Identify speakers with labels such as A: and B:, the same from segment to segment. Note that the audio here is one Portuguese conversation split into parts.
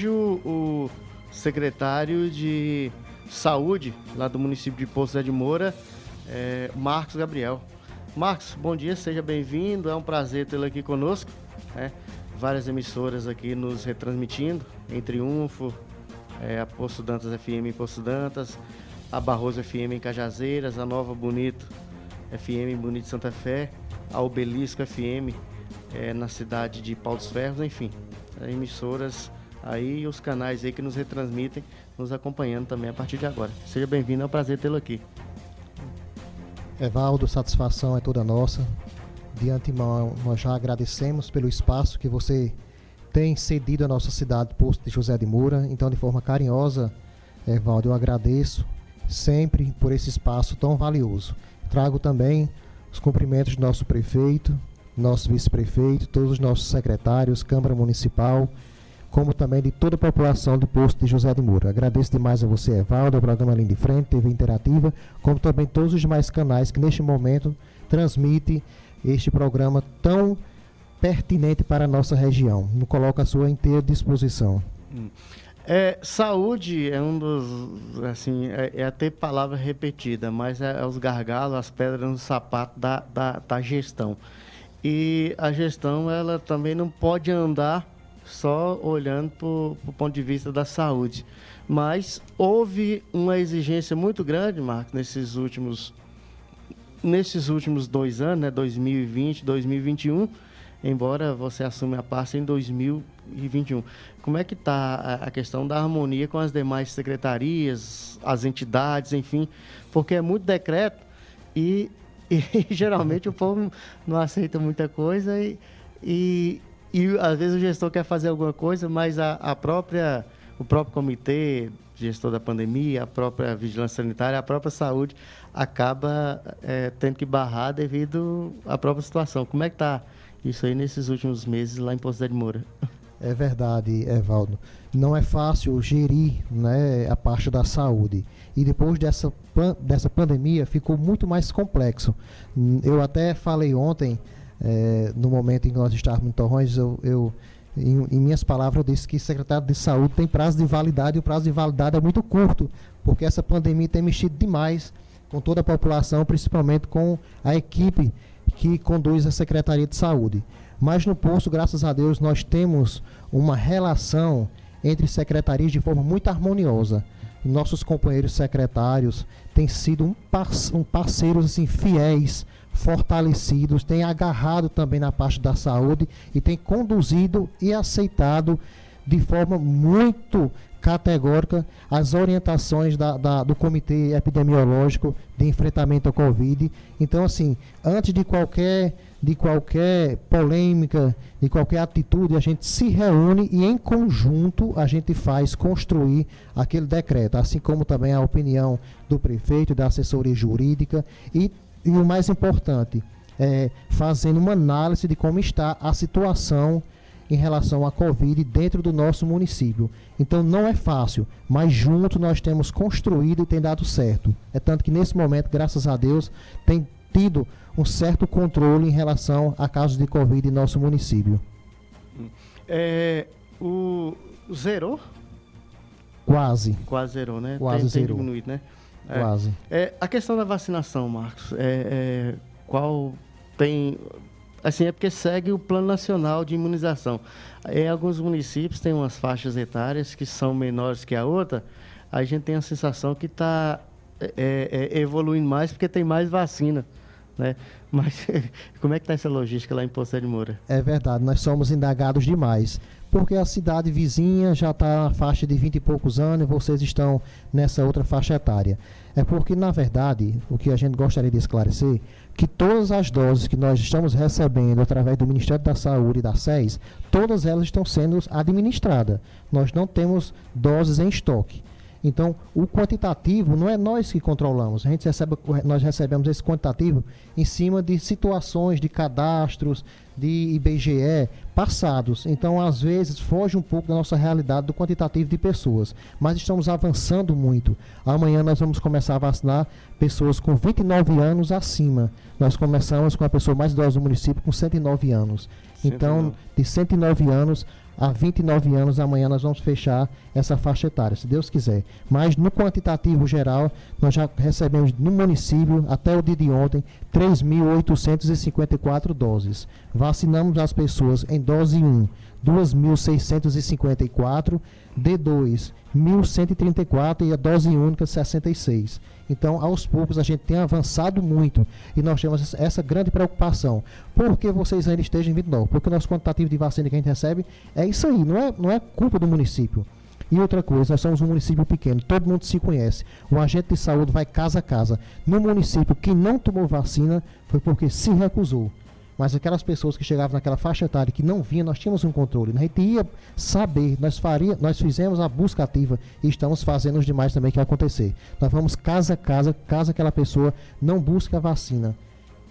A: vejo o secretário de Saúde, lá do município de Poço de Moura, é, Marcos Gabriel. Marcos, bom dia, seja bem-vindo. É um prazer tê-lo aqui conosco. Né? Várias emissoras aqui nos retransmitindo, em Triunfo, é, a Poço Dantas FM em Poço Dantas, a Barroso FM em Cajazeiras, a Nova Bonito FM em Bonito Santa Fé, a Obelisco FM é, na cidade de Pau dos Ferros, enfim, emissoras aí os canais aí que nos retransmitem, nos acompanhando também a partir de agora. Seja bem-vindo, é um prazer tê-lo aqui.
B: Evaldo, satisfação é toda nossa. De antemão, nós já agradecemos pelo espaço que você tem cedido à nossa cidade, posto de José de Moura. Então, de forma carinhosa, Evaldo, eu agradeço sempre por esse espaço tão valioso. Trago também os cumprimentos do nosso prefeito, nosso vice-prefeito, todos os nossos secretários, Câmara Municipal, como também de toda a população do posto de José de Moura. Agradeço demais a você, Evaldo, ao programa Linha de Frente, TV Interativa, como também todos os demais canais que neste momento transmitem este programa tão pertinente para a nossa região. Me coloco à sua inteira disposição.
A: Hum. É, saúde é um dos, assim, é, é até palavra repetida, mas é, é, os gargalos, as pedras no sapato da, da, da gestão. E a gestão, ela também não pode andar só olhando para o ponto de vista da saúde. Mas houve uma exigência muito grande, Marco, nesses últimos, nesses últimos dois anos, né, 2020, 2021, embora você assume a pasta em 2021. Como é que está a questão da harmonia com as demais secretarias, as entidades, enfim, porque é muito decreto e, e geralmente o povo não aceita muita coisa e, e e às vezes o gestor quer fazer alguma coisa, mas a, a própria, o próprio comitê, gestor da pandemia, a própria vigilância sanitária, a própria saúde acaba é, tendo que barrar devido à própria situação. Como é que está isso aí nesses últimos meses lá em Poço de Moura?
B: É verdade, Evaldo. Não é fácil gerir né, a parte da saúde. E depois dessa, dessa pandemia ficou muito mais complexo. Eu até falei ontem é, no momento em que nós estávamos em Torrões, eu, eu em, em, minhas palavras, eu disse que secretário de saúde tem prazo de validade e o prazo de validade é muito curto, porque essa pandemia tem mexido demais com toda a população, principalmente com a equipe que conduz a Secretaria de Saúde. Mas no posto, graças a Deus, nós temos uma relação entre secretarias de forma muito harmoniosa. Nossos companheiros secretários têm sido um, um parceiros assim, fiéis fortalecidos, tem agarrado também na parte da saúde e tem conduzido e aceitado de forma muito categórica as orientações da, da, do Comitê Epidemiológico de Enfrentamento à Covid. Então, assim, antes de qualquer, de qualquer polêmica, de qualquer atitude, a gente se reúne e, em conjunto, a gente faz construir aquele decreto, assim como também a opinião do prefeito, da assessoria jurídica e e o mais importante, é, fazendo uma análise de como está a situação em relação à Covid dentro do nosso município. Então não é fácil, mas junto nós temos construído e tem dado certo. É tanto que nesse momento, graças a Deus, tem tido um certo controle em relação a casos de Covid em nosso município.
A: É, o zerou?
B: Quase.
A: Quase zerou, né?
B: Quase
A: tem,
B: zerou.
A: Tem diminuído, né?
B: É. Quase.
A: É, a questão da vacinação, Marcos, é, é, qual tem. Assim, é porque segue o Plano Nacional de Imunização. Em alguns municípios tem umas faixas etárias que são menores que a outra, a gente tem a sensação que está é, evoluindo mais porque tem mais vacina. Né? Mas como é que está essa logística lá em Poço de Moura?
B: É verdade, nós somos indagados demais porque a cidade vizinha já está na faixa de 20 e poucos anos e vocês estão nessa outra faixa etária. É porque, na verdade, o que a gente gostaria de esclarecer, que todas as doses que nós estamos recebendo através do Ministério da Saúde e da SES, todas elas estão sendo administradas. Nós não temos doses em estoque. Então, o quantitativo não é nós que controlamos. A gente recebe, nós recebemos esse quantitativo em cima de situações de cadastros, de IBGE passados. Então, às vezes, foge um pouco da nossa realidade do quantitativo de pessoas. Mas estamos avançando muito. Amanhã nós vamos começar a vacinar pessoas com 29 anos acima. Nós começamos com a pessoa mais idosa do município com 109 anos. 109. Então, de 109 anos a 29 anos, amanhã nós vamos fechar essa faixa etária, se Deus quiser. Mas no quantitativo geral, nós já recebemos no município, até o dia de ontem, 3.854 doses. Vacinamos as pessoas em dose 1, 2.654, D2, 1.134 e a dose única 66. Então, aos poucos, a gente tem avançado muito e nós temos essa grande preocupação. Por que vocês ainda estejam em 29? Porque o nosso quantitativo de vacina que a gente recebe é isso aí, não é, não é culpa do município. E outra coisa, nós somos um município pequeno, todo mundo se conhece. O agente de saúde vai casa a casa. No município, quem não tomou vacina foi porque se recusou. Mas aquelas pessoas que chegavam naquela faixa etária que não vinham, nós tínhamos um controle. A gente ia saber, nós, faria, nós fizemos a busca ativa e estamos fazendo os demais também que vai acontecer. Nós vamos casa a casa, caso aquela pessoa não busque a vacina.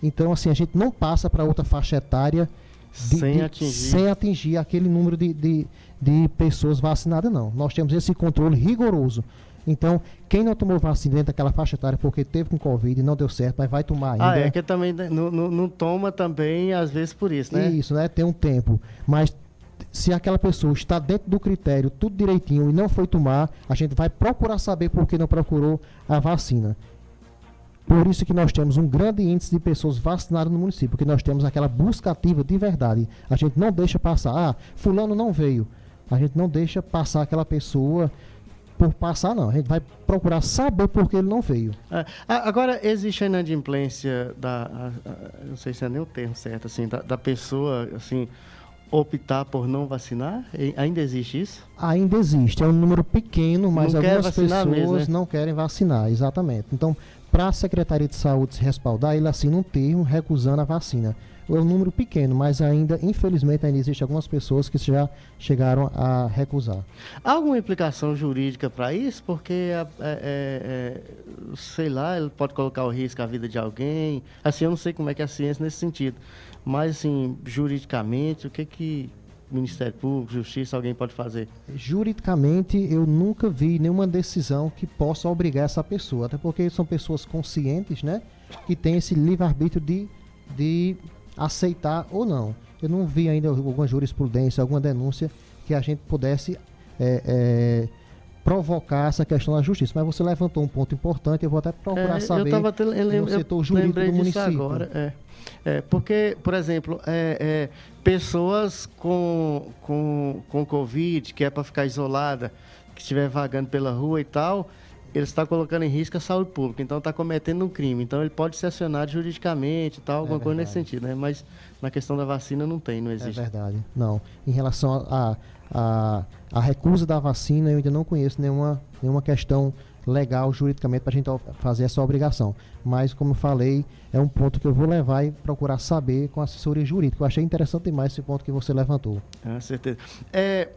B: Então, assim, a gente não passa para outra faixa etária
A: de, sem, de, atingir.
B: sem atingir aquele número de, de, de pessoas vacinadas, não. Nós temos esse controle rigoroso. Então, quem não tomou vacina dentro daquela faixa etária porque teve com Covid e não deu certo, mas vai tomar ainda.
A: Ah, é que também não, não, não toma também, às vezes, por isso, né?
B: Isso, né? Tem um tempo. Mas se aquela pessoa está dentro do critério, tudo direitinho, e não foi tomar, a gente vai procurar saber por que não procurou a vacina. Por isso que nós temos um grande índice de pessoas vacinadas no município, porque nós temos aquela busca ativa de verdade. A gente não deixa passar, ah, fulano não veio. A gente não deixa passar aquela pessoa por passar, não. A gente vai procurar saber por que ele não veio.
A: É, agora, existe a inadimplência da. A, a, não sei se é nem o termo certo, assim, da, da pessoa, assim optar por não vacinar? Ainda existe isso?
B: Ainda existe. É um número pequeno, mas não algumas pessoas mesmo, né? não querem vacinar, exatamente. Então, para a Secretaria de Saúde se respaldar, ele assina um termo recusando a vacina é um número pequeno, mas ainda, infelizmente, ainda existe algumas pessoas que já chegaram a recusar.
A: Há alguma implicação jurídica para isso? Porque, é, é, é, sei lá, ele pode colocar o risco à vida de alguém. Assim, eu não sei como é que é a ciência nesse sentido. Mas, assim, juridicamente, o que que Ministério Público, Justiça, alguém pode fazer?
B: Juridicamente, eu nunca vi nenhuma decisão que possa obrigar essa pessoa, até porque são pessoas conscientes, né? Que têm esse livre-arbítrio de, de aceitar ou não. Eu não vi ainda alguma jurisprudência, alguma denúncia que a gente pudesse é, é, provocar essa questão na justiça. Mas você levantou um ponto importante, eu vou até procurar é, saber
A: eu te, eu, no setor jurídico do município. Agora, é. É, porque, por exemplo, é, é, pessoas com, com, com Covid, que é para ficar isolada, que estiver vagando pela rua e tal, ele está colocando em risco a saúde pública, então está cometendo um crime. Então ele pode ser acionado juridicamente, tal, alguma é coisa nesse sentido, né? Mas na questão da vacina não tem, não existe.
B: É verdade. Não. Em relação a, a, a recusa da vacina, eu ainda não conheço nenhuma, nenhuma questão legal juridicamente para a gente fazer essa obrigação. Mas, como falei, é um ponto que eu vou levar e procurar saber com a assessoria jurídica. Eu achei interessante demais esse ponto que você levantou.
A: Ah, certeza. É,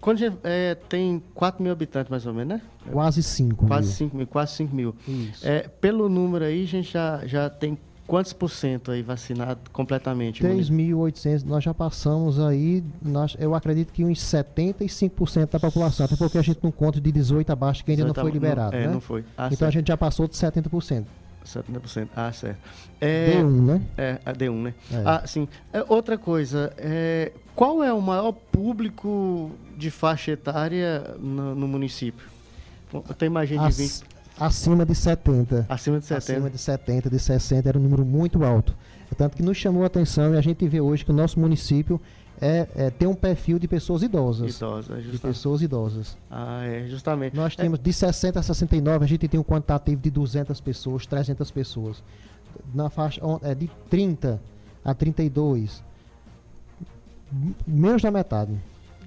A: quando gente, é, tem 4 mil habitantes, mais ou menos, né?
B: Quase 5
A: Quase 5 mil, quase 5 mil. Isso. É, pelo número aí, a gente já, já tem quantos por cento aí vacinado completamente?
B: 3.800, nós já passamos aí, nós, eu acredito que uns 75% da população, até porque a gente não conta de 18 abaixo que ainda não foi liberado,
A: não,
B: é,
A: né? não foi.
B: Ah, então certo. a gente já passou de 70%.
A: 70%. Ah, certo.
B: É, D1, né?
A: É, a D1, né? É. Ah, sim. É, outra coisa, é, qual é o maior público de faixa etária no, no município? Tem mais gente As, de 20...
B: Acima de 70.
A: Acima de 70.
B: Acima de 70, de 60, era um número muito alto. Tanto que nos chamou a atenção e a gente vê hoje que o nosso município é, é, tem um perfil de pessoas idosas.
A: Idosas,
B: De pessoas idosas.
A: Ah, é, justamente.
B: Nós temos de 60 a 69, a gente tem um quantitativo de 200 pessoas, 300 pessoas. Na faixa é, de 30 a 32, menos da metade.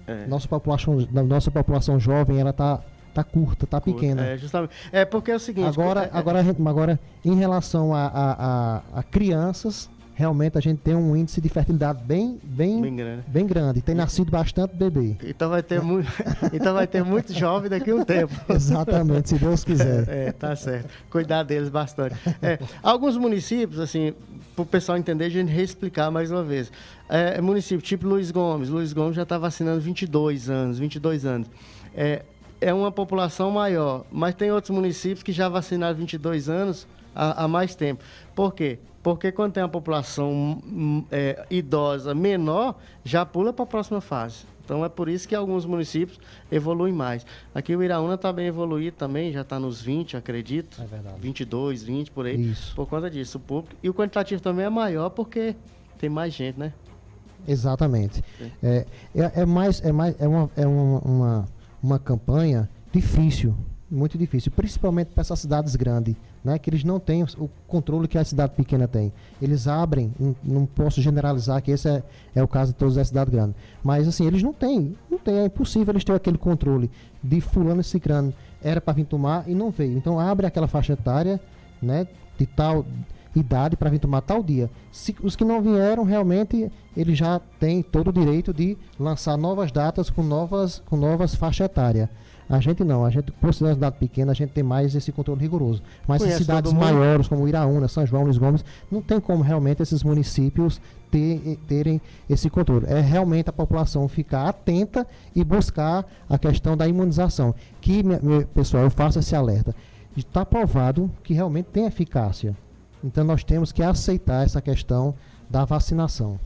B: É. Nossa, população, nossa população jovem, ela está tá curta, tá curta, pequena.
A: É, justamente. É porque é o seguinte.
B: Agora,
A: é,
B: agora, agora em relação a, a, a, a crianças, realmente a gente tem um índice de fertilidade bem, bem, bem, grande. bem grande. Tem nascido bastante bebê.
A: Então vai ter, muito, então vai ter muito jovem daqui a um tempo.
B: Exatamente, se Deus quiser.
A: É, tá certo. Cuidar deles bastante. É, alguns municípios, assim, para o pessoal entender, a gente reexplicar mais uma vez. É, município tipo Luiz Gomes. Luiz Gomes já está vacinando 22 anos, 22 anos. É, é uma população maior, mas tem outros municípios que já vacinaram 22 anos há, há mais tempo. Por quê? Porque quando tem uma população hum, é, idosa menor, já pula para a próxima fase. Então é por isso que alguns municípios evoluem mais. Aqui o Iraúna está bem evoluído também, já está nos 20, acredito.
B: É verdade.
A: 22, 20 por aí.
B: Isso.
A: Por conta disso, o público. E o quantitativo também é maior porque tem mais gente, né?
B: Exatamente. É, é, é mais, é mais, é uma, é uma, uma, uma campanha difícil, muito difícil, principalmente para essas cidades grandes, né, que eles não têm o controle que a cidade pequena tem. Eles abrem, não, posso generalizar que esse é, é o caso de todas as cidades grandes, mas assim, eles não têm, não têm, é impossível eles terem aquele controle de fulano e cicrano, era para vir tomar e não veio. Então abre aquela faixa etária, né, de tal idade para vir tomar tal dia. Se, os que não vieram, realmente, eles já têm todo o direito de lançar novas datas com novas, com novas faixas etárias. A gente não, a gente, por ser uma cidade pequena, a gente tem mais esse controle rigoroso. Mas em cidades maiores, como Iraúna, São João, Luiz Gomes, não tem como realmente esses municípios ter, terem esse controle. É realmente a população ficar atenta e buscar a questão da imunização. Que, pessoal, eu faço esse alerta. Está provado que realmente tem eficácia. Então nós temos que aceitar essa questão da vacinação.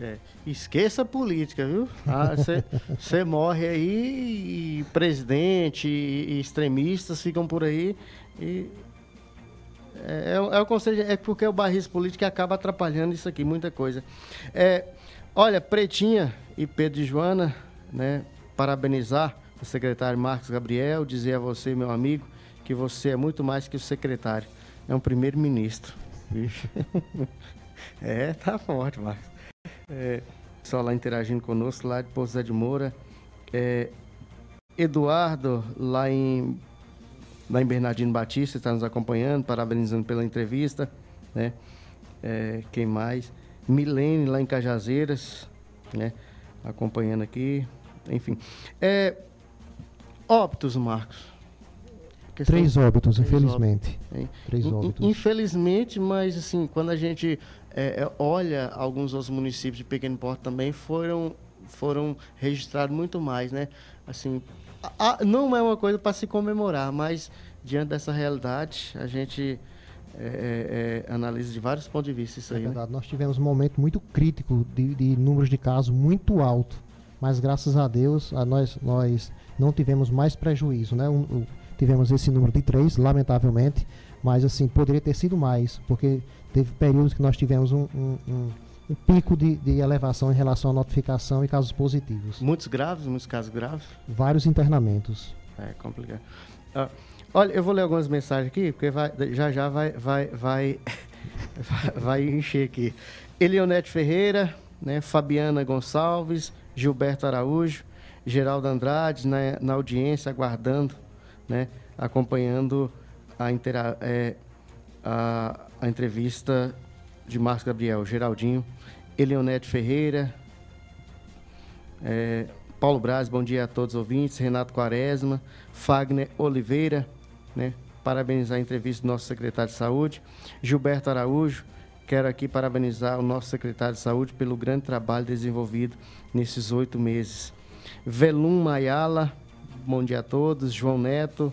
A: É. Esqueça a política, viu? Você ah, morre aí e presidente e extremistas ficam por aí e é, é, é, o conselho, é porque o barrismo político acaba atrapalhando isso aqui, muita coisa. É, olha, Pretinha e Pedro e Joana, né, parabenizar o secretário Marcos Gabriel, dizer a você, meu amigo, que você é muito mais que o secretário é um primeiro-ministro. é, tá forte, Marcos. É, só lá interagindo conosco, lá de Pouso Zé de Moura. É, Eduardo, lá em, lá em Bernardino Batista, está nos acompanhando, parabenizando pela entrevista. Né? É, quem mais? Milene, lá em Cajazeiras, né? acompanhando aqui. Enfim. É, óbitos, Marcos.
B: Três óbitos, três infelizmente. Óbitos, três óbitos.
A: Infelizmente, mas assim, quando a gente é, é, olha alguns outros municípios de pequeno porte também foram foram registrados muito mais, né? Assim, a, a, não é uma coisa para se comemorar, mas diante dessa realidade a gente é, é, é, analisa de vários pontos de vista isso
B: é
A: aí.
B: Né? Verdade. Né? Nós tivemos um momento muito crítico de, de números de casos muito alto, mas graças a Deus a nós nós não tivemos mais prejuízo, né? Um, tivemos esse número de três, lamentavelmente, mas assim, poderia ter sido mais, porque teve períodos que nós tivemos um, um, um, um pico de, de, elevação em relação à notificação e casos positivos.
A: Muitos graves, muitos casos graves?
B: Vários internamentos.
A: É complicado. Uh, olha, eu vou ler algumas mensagens aqui, porque vai, já já vai, vai, vai, vai encher aqui. Elionete Ferreira, né, Fabiana Gonçalves, Gilberto Araújo, Geraldo Andrade na, na audiência, aguardando né, acompanhando a, intera é, a, a, entrevista de Marcos Gabriel, Geraldinho, Eleonete Ferreira, é, Paulo Braz, bom dia a todos os ouvintes, Renato Quaresma, Fagner Oliveira, né, parabenizar a entrevista do nosso secretário de Saúde, Gilberto Araújo, quero aqui parabenizar o nosso secretário de Saúde pelo grande trabalho desenvolvido nesses oito meses. Velum Mayala, bom dia a todos. João Neto,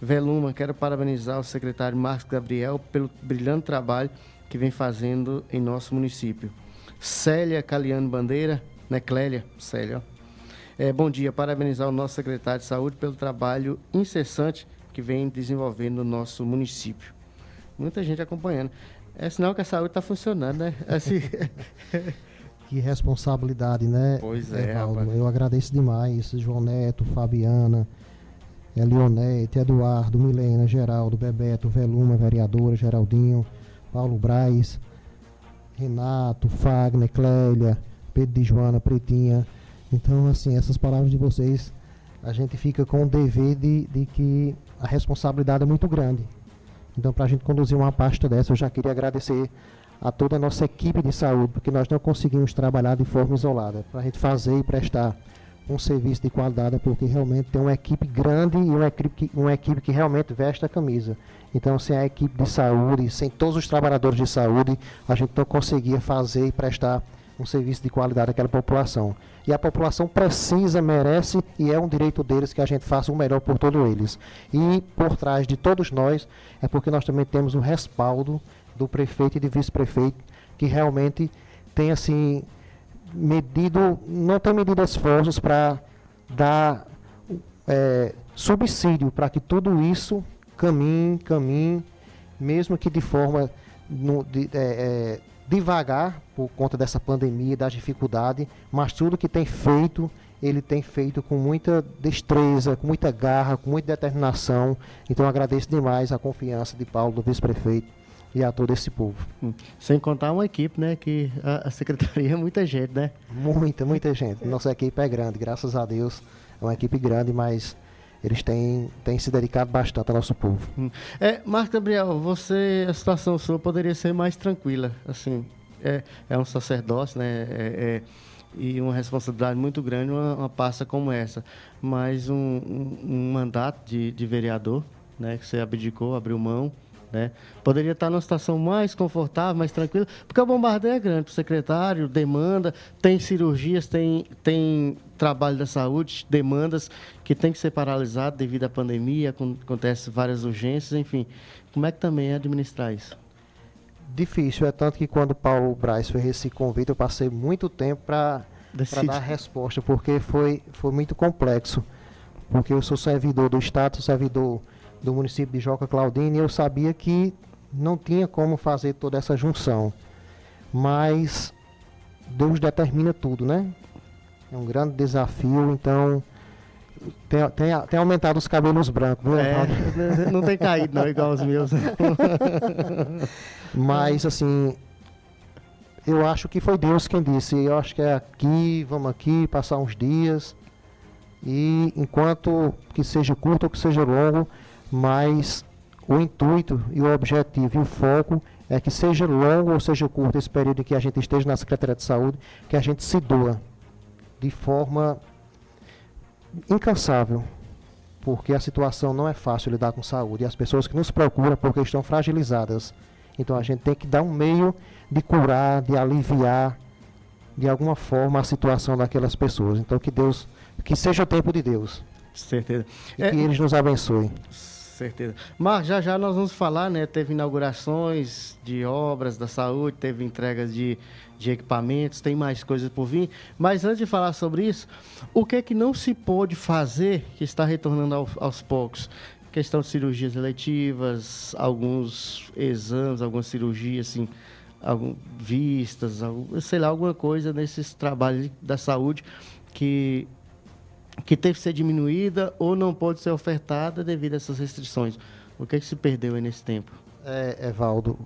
A: Veluma, quero parabenizar o secretário Marcos Gabriel pelo brilhante trabalho que vem fazendo em nosso município. Célia Caliano Bandeira, né, Clélia? Célia, é, bom dia, parabenizar o nosso secretário de saúde pelo trabalho incessante que vem desenvolvendo no nosso município. Muita gente acompanhando. É sinal que a saúde está funcionando, né? Assim...
B: Que responsabilidade, né?
A: Pois é, Evaldo?
B: Eu agradeço demais, João Neto, Fabiana, Leonete, Eduardo, Milena, Geraldo, Bebeto, Veluma, vereadora, Geraldinho, Paulo Braz, Renato, Fagner, Clélia, Pedro de Joana, Pretinha. Então, assim, essas palavras de vocês, a gente fica com o dever de, de que a responsabilidade é muito grande. Então, para a gente conduzir uma pasta dessa, eu já queria agradecer a toda a nossa equipe de saúde, porque nós não conseguimos trabalhar de forma isolada. Para a gente fazer e prestar um serviço de qualidade, porque realmente tem uma equipe grande e uma equipe que, uma equipe que realmente veste a camisa. Então, sem a equipe de saúde, sem todos os trabalhadores de saúde, a gente não conseguia fazer e prestar um serviço de qualidade àquela população. E a população precisa, merece e é um direito deles que a gente faça o melhor por todos eles. E por trás de todos nós é porque nós também temos o respaldo do prefeito e de vice-prefeito, que realmente tem assim medido, não tem medido esforços para dar é, subsídio para que tudo isso caminhe, caminhe, mesmo que de forma no, de, é, é, devagar por conta dessa pandemia, da dificuldade, mas tudo que tem feito, ele tem feito com muita destreza, com muita garra, com muita determinação. Então agradeço demais a confiança de Paulo, do vice-prefeito, e a todo esse povo.
A: Hum. Sem contar uma equipe, né? Que a, a secretaria é muita gente, né?
B: Muita, muita gente. Nossa equipe é grande, graças a Deus. É uma equipe grande, mas eles têm, têm se dedicado bastante ao nosso povo.
A: Hum. É, Marco Gabriel, você, a situação sua poderia ser mais tranquila, assim, é, é um sacerdócio, né, é, é, e uma responsabilidade muito grande, uma, uma pasta como essa, mas um, um, um mandato de, de vereador, né, que você abdicou, abriu mão, né? Poderia estar numa situação mais confortável, mais tranquila, porque o bombardeio é grande, o secretário demanda, tem cirurgias, tem, tem trabalho da saúde, demandas que tem que ser paralisado devido à pandemia, acontece várias urgências, enfim. Como é que também é administrar isso?
B: Difícil, é tanto que quando o Paulo Braz fez esse convite, eu passei muito tempo para dar a resposta, porque foi, foi muito complexo. Porque eu sou servidor do Estado, servidor do município de Joca Claudine, eu sabia que não tinha como fazer toda essa junção. Mas Deus determina tudo, né? É um grande desafio, então tem, tem, tem aumentado os cabelos brancos, viu?
A: É, não tem caído não, igual os meus.
B: Mas assim, eu acho que foi Deus quem disse, eu acho que é aqui, vamos aqui, passar uns dias. E enquanto que seja curto ou que seja longo, mas o intuito e o objetivo e o foco é que seja longo ou seja curto esse período em que a gente esteja na Secretaria de Saúde, que a gente se doa de forma incansável, porque a situação não é fácil lidar com saúde e as pessoas que nos procuram porque estão fragilizadas. Então a gente tem que dar um meio de curar, de aliviar de alguma forma a situação daquelas pessoas. Então que Deus, que seja o tempo de Deus.
A: Certeza.
B: E é, que eles nos abençoem
A: certeza. Mas já já nós vamos falar, né? Teve inaugurações de obras da saúde, teve entregas de, de equipamentos, tem mais coisas por vir. Mas antes de falar sobre isso, o que é que não se pôde fazer que está retornando ao, aos poucos? Questão de cirurgias eletivas, alguns exames, algumas cirurgias, assim, algum, vistas, algum, sei lá, alguma coisa nesses trabalhos da saúde que que teve que ser diminuída ou não pode ser ofertada devido a essas restrições. O que, é que se perdeu nesse tempo?
B: É, Evaldo,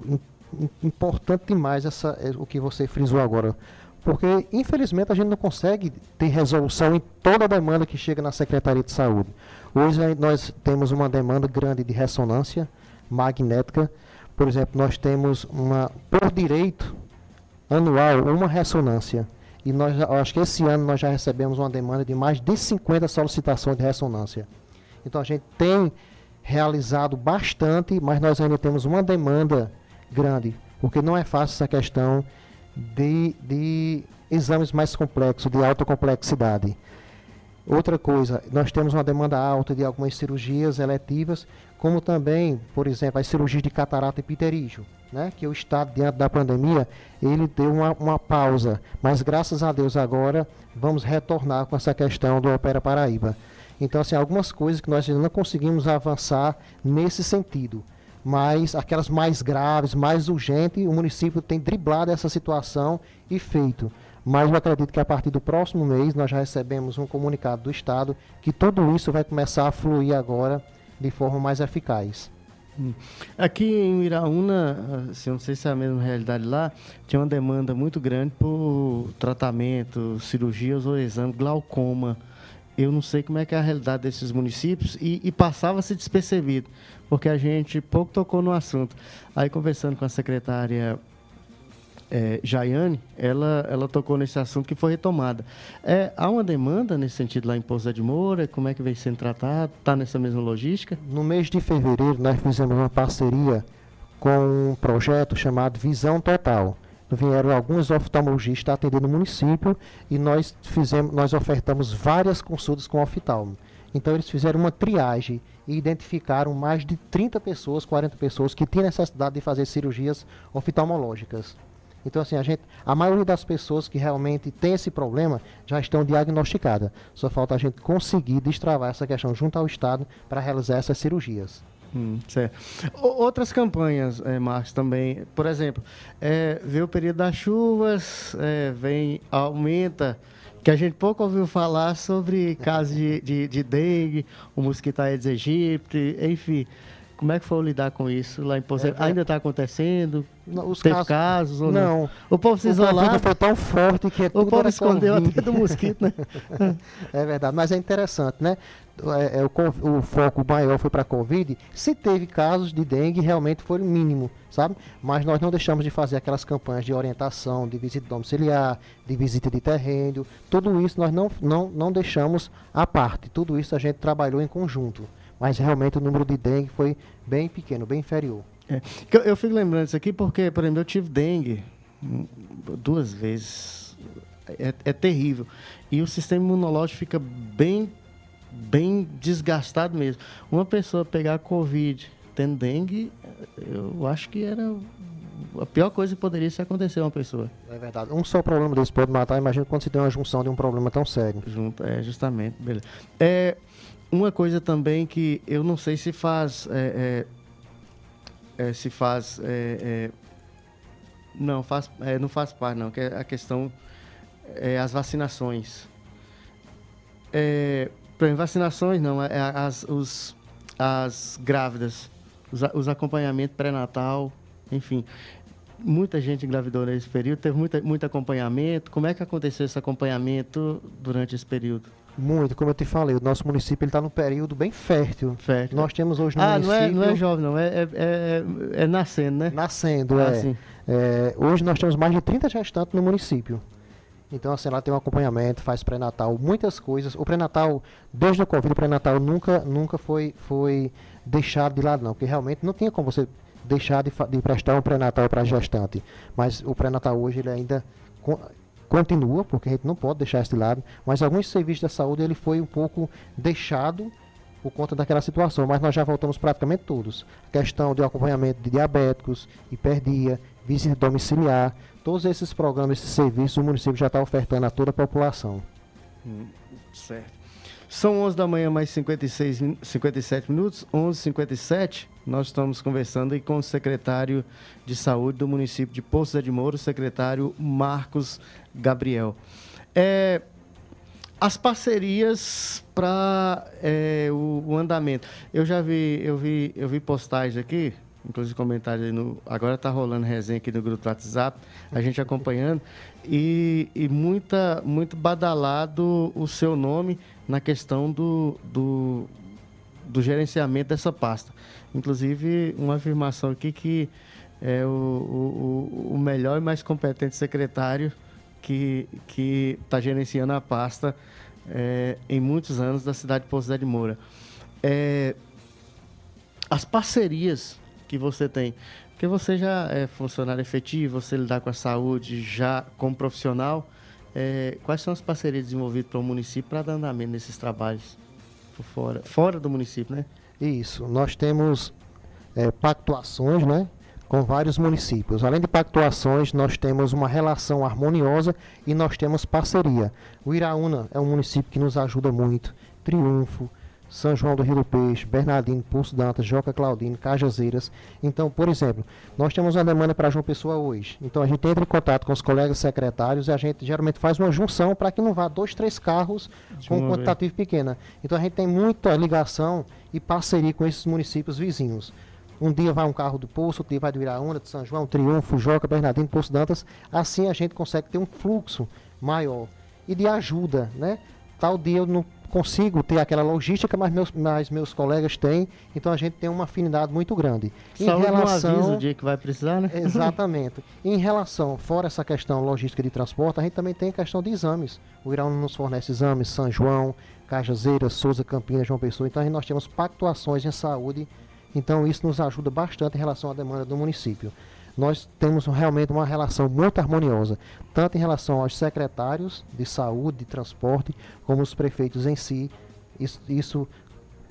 B: importante demais essa, é, o que você frisou agora. Porque, infelizmente, a gente não consegue ter resolução em toda a demanda que chega na Secretaria de Saúde. Hoje nós temos uma demanda grande de ressonância magnética. Por exemplo, nós temos uma, por direito anual, uma ressonância e nós, acho que esse ano nós já recebemos uma demanda de mais de 50 solicitações de ressonância. Então a gente tem realizado bastante, mas nós ainda temos uma demanda grande, porque não é fácil essa questão de, de exames mais complexos, de alta complexidade. Outra coisa, nós temos uma demanda alta de algumas cirurgias eletivas, como também, por exemplo, as cirurgias de catarata e pterígio né, que o Estado, diante da pandemia, ele deu uma, uma pausa. Mas graças a Deus agora vamos retornar com essa questão do Opera Paraíba. Então, assim, algumas coisas que nós ainda não conseguimos avançar nesse sentido. Mas aquelas mais graves, mais urgentes, o município tem driblado essa situação e feito. Mas eu acredito que a partir do próximo mês nós já recebemos um comunicado do Estado que tudo isso vai começar a fluir agora de forma mais eficaz.
A: Aqui em Iraúna, assim, não sei se é a mesma realidade lá, tinha uma demanda muito grande por tratamento, cirurgias ou exame, glaucoma. Eu não sei como é que é a realidade desses municípios e, e passava-se despercebido, porque a gente pouco tocou no assunto. Aí, conversando com a secretária é, Jaiane, ela, ela tocou nesse assunto que foi retomada. É, há uma demanda nesse sentido lá em Pouso de Moura? Como é que vem sendo tratado? Está nessa mesma logística?
B: No mês de fevereiro, nós fizemos uma parceria com um projeto chamado Visão Total. Vieram alguns oftalmologistas atendendo o município e nós, fizemos, nós ofertamos várias consultas com oftalmo. Então, eles fizeram uma triagem e identificaram mais de 30 pessoas, 40 pessoas que tinham necessidade de fazer cirurgias oftalmológicas. Então, assim, a gente, a maioria das pessoas que realmente tem esse problema já estão diagnosticadas. Só falta a gente conseguir destravar essa questão junto ao Estado para realizar essas cirurgias.
A: Hum, certo. outras campanhas, é, Marcos, também. Por exemplo, é, o período das chuvas, é, vem, aumenta, que a gente pouco ouviu falar sobre casos de, de, de dengue, o mosquito Aedes aegypti, enfim. Como é que foi lidar com isso lá em Poço? É, Ainda está acontecendo? Não, os Teve casos, casos ou não? não?
B: O povo se isolava.
A: foi tão forte que é O
B: povo escondeu COVID. até
A: do mosquito, né?
B: é verdade, mas é interessante, né? É, é, o, o, foco maior foi para a Covid. Se teve casos de dengue, realmente foi o mínimo, sabe? Mas nós não deixamos de fazer aquelas campanhas de orientação, de visita domiciliar, de visita de terreno. Tudo isso nós não, não, não deixamos à parte. Tudo isso a gente trabalhou em conjunto mas realmente o número de dengue foi bem pequeno, bem inferior.
A: É. Eu, eu, fico lembrando isso aqui porque, por exemplo, eu tive dengue duas vezes. É, é terrível. E o sistema imunológico fica bem, bem desgastado mesmo. Uma pessoa pegar Covid tendo dengue, eu acho que era a pior coisa que poderia se acontecer a uma pessoa.
B: É verdade. Um só problema desse pode matar. Imagina quando se tem uma junção de um problema tão sério.
A: Junto, é, justamente. Beleza. É, uma coisa também que eu não sei se faz. É, é, é se faz. É, é, não, faz, não faz parte, não, que é a questão. As vacinações. É, para vacinações não, as, os, as grávidas, os, os acompanhamentos pré-natal, enfim. Muita gente engravidou nesse período, teve muita, muito acompanhamento. Como é que aconteceu esse acompanhamento durante esse período?
B: Muito, como eu te falei, o nosso município está num período bem fértil.
A: fértil.
B: Nós temos hoje no
A: ah,
B: município...
A: Ah, não é, não é jovem, não, é, é, é, é nascendo, né?
B: Nascendo, ah, é. é. Hoje nós temos mais de 30 gestantes no município. Então, assim, lá tem um acompanhamento, faz pré-natal, muitas coisas. O pré-natal, desde o Covid, o pré-natal nunca, nunca foi, foi deixado de lado, não. Porque realmente não tinha como você deixar de, de prestar um pré-natal para gestante. Mas o pré-natal hoje, ele ainda continua, porque a gente não pode deixar esse lado, mas alguns serviços da saúde ele foi um pouco deixado por conta daquela situação, mas nós já voltamos praticamente todos. A questão de acompanhamento de diabéticos, hiperdia, visita domiciliar, todos esses programas, esses serviços, o município já está ofertando a toda a população.
A: Hum, certo. São 11 da manhã, mais 56, 57 minutos, 11h57. Nós estamos conversando aí com o secretário de Saúde do município de Poços de Moura, o secretário Marcos Gabriel. É, as parcerias para é, o, o, andamento. Eu já vi, eu vi, eu vi postagens aqui, inclusive comentários no. Agora está rolando resenha aqui no grupo do WhatsApp, a gente acompanhando, e, e muita, muito badalado o seu nome na questão do, do, do gerenciamento dessa pasta. Inclusive, uma afirmação aqui que é o, o, o melhor e mais competente secretário que está gerenciando a pasta é, em muitos anos da cidade de Poço de Moura. É, as parcerias que você tem, porque você já é funcionário efetivo, você lidar com a saúde já como profissional, é, quais são as parcerias desenvolvidas para o município para dar andamento nesses trabalhos fora, fora do município, né?
B: Isso. Nós temos é, pactuações, né? Com vários municípios. Além de pactuações, nós temos uma relação harmoniosa e nós temos parceria. O Iraúna é um município que nos ajuda muito. Triunfo, são João do Rio do Peixe, Bernardino, Pulso Dantas, Joca Claudino, Cajazeiras. Então, por exemplo, nós temos uma demanda para João Pessoa hoje. Então, a gente entra em contato com os colegas secretários e a gente geralmente faz uma junção para que não vá dois, três carros com um quantitativo pequena. Então, a gente tem muita ligação e parceria com esses municípios vizinhos. Um dia vai um carro do Poço, outro dia vai do Iraúna, de São João, Triunfo, Joca, Bernardino, Poço Dantas. Assim a gente consegue ter um fluxo maior e de ajuda, né? Tal dia eu não consigo ter aquela logística, mas meus, mas meus colegas têm, então a gente tem uma afinidade muito grande.
A: Saúde em relação, avisa o dia que vai precisar, né?
B: Exatamente. em relação, fora essa questão logística de transporte, a gente também tem a questão de exames. O Irão nos fornece exames, São João, Cajazeiras, Souza, Campinas, João Pessoa. Então nós temos pactuações em saúde, então isso nos ajuda bastante em relação à demanda do município nós temos realmente uma relação muito harmoniosa, tanto em relação aos secretários de saúde, de transporte, como os prefeitos em si. Isso, isso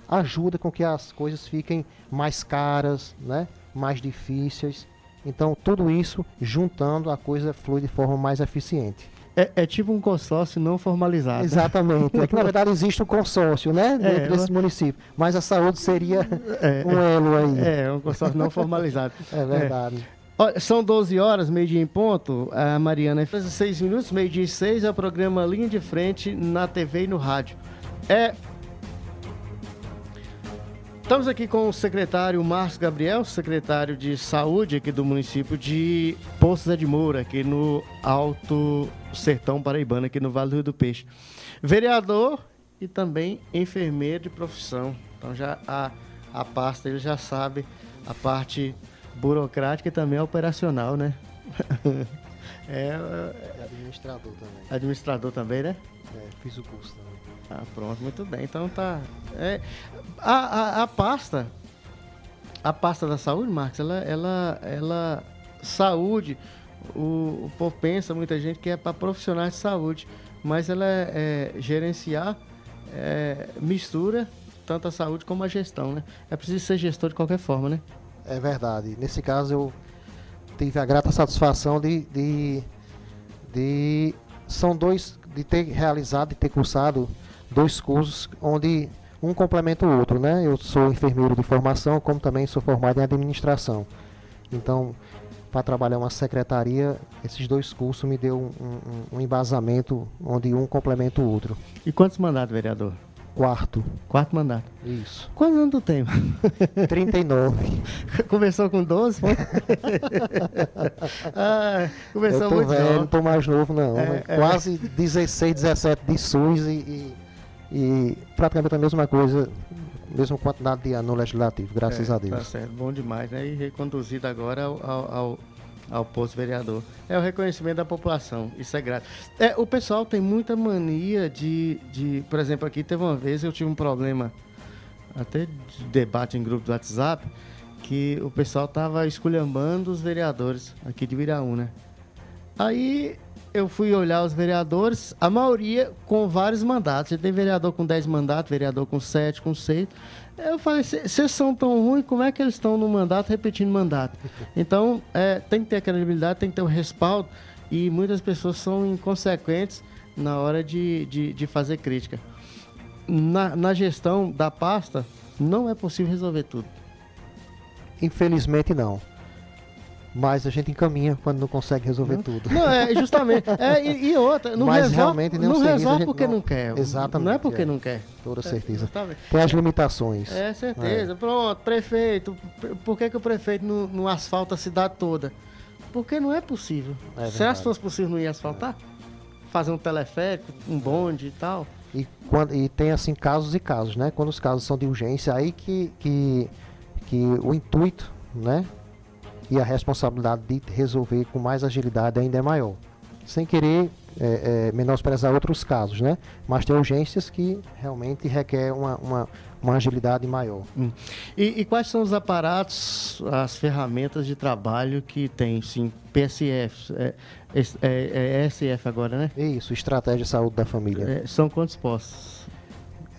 B: ajuda com que as coisas fiquem mais caras, né? mais difíceis. Então, tudo isso juntando a coisa flui de forma mais eficiente.
A: É, é, tipo um consórcio não formalizado.
B: Exatamente. É que na verdade existe um consórcio, né? É, dentro desse município. Mas a saúde seria é, um elo aí.
A: É, um consórcio não formalizado.
B: é verdade.
A: São 12 horas, meio-dia em ponto. A Mariana fez 6 minutos, meio-dia e 6 é o programa Linha de Frente na TV e no rádio. É Estamos aqui com o secretário Marcos Gabriel, secretário de saúde aqui do município de Poços de Moura, aqui no Alto Sertão Paraibano, aqui no Vale do Rio do Peixe. Vereador e também enfermeiro de profissão. Então já a, a pasta ele já sabe a parte burocrática e também operacional, né?
B: é, é administrador também.
A: Administrador também, né?
B: É, fiz o curso também.
A: Ah, pronto, muito bem. Então tá. É, a, a, a, pasta, a pasta da saúde, Marcos, ela, ela, ela saúde, o, o povo pensa, muita gente que é para profissionais de saúde, mas ela é, é gerenciar, é, mistura tanto a saúde como a gestão, né? É preciso ser gestor de qualquer forma, né?
B: É verdade. Nesse caso eu tive a grata satisfação de, de, de são dois de ter realizado e ter cursado dois cursos onde um complementa o outro, né? Eu sou enfermeiro de formação, como também sou formado em administração. Então, para trabalhar uma secretaria, esses dois cursos me deu um, um, um, embasamento onde um complementa o outro.
A: E quantos mandatos, vereador?
B: Quarto.
A: Quarto mandato.
B: Isso.
A: Quantos anos tu tem?
B: 39.
A: Começou com 12?
B: ah, começou Eu tô muito velho, não tô mais novo não. É, é. Quase 16, 17 de SUS e, e e praticamente a mesma coisa, mesma quantidade de ano legislativo, graças
A: é,
B: a Deus.
A: Tá certo, bom demais, né? E reconduzido agora ao, ao, ao posto vereador. É o reconhecimento da população, isso é grato. É, o pessoal tem muita mania de, de, por exemplo, aqui teve uma vez eu tive um problema, até de debate em grupo do WhatsApp, que o pessoal tava esculhambando os vereadores aqui de Viraú, né? Aí eu fui olhar os vereadores, a maioria com vários mandatos. Você tem vereador com 10 mandatos, vereador com 7, com 6. Eu falei, vocês são tão ruins, como é que eles estão no mandato repetindo mandato? Então, é, tem que ter a credibilidade, tem que ter o respaldo. E muitas pessoas são inconsequentes na hora de, de, de fazer crítica. Na, na gestão da pasta, não é possível resolver tudo.
B: Infelizmente, não mas a gente encaminha quando não consegue resolver
A: não,
B: tudo.
A: Não, é justamente. É, e, e outra, não
B: mas
A: resolve,
B: realmente não,
A: resolve porque não, não, quer.
B: Exatamente.
A: Não é porque é, não quer.
B: Toda certeza. É, Tem as limitações.
A: É, certeza. É. Pronto, prefeito. Por que, que o prefeito não, não asfalta a cidade toda? Porque não é possível. É Se as fosse possível, não ia asfaltar? Fazer um teleférico, um bonde e tal.
B: E, quando, e tem assim casos e casos, né? Quando os casos são de urgência, aí que, que, que o intuito, né? E a responsabilidade de resolver com mais agilidade ainda é maior. Sem querer é, é, menosprezar outros casos, né? Mas tem urgências que realmente requer uma, uma, uma agilidade maior. Hum.
A: E, e, quais são os aparatos, as ferramentas de trabalho que tem, sim, PSF, é, é, é SF agora, né?
B: Isso, Estratégia de Saúde da Família.
A: É, são quantos postos?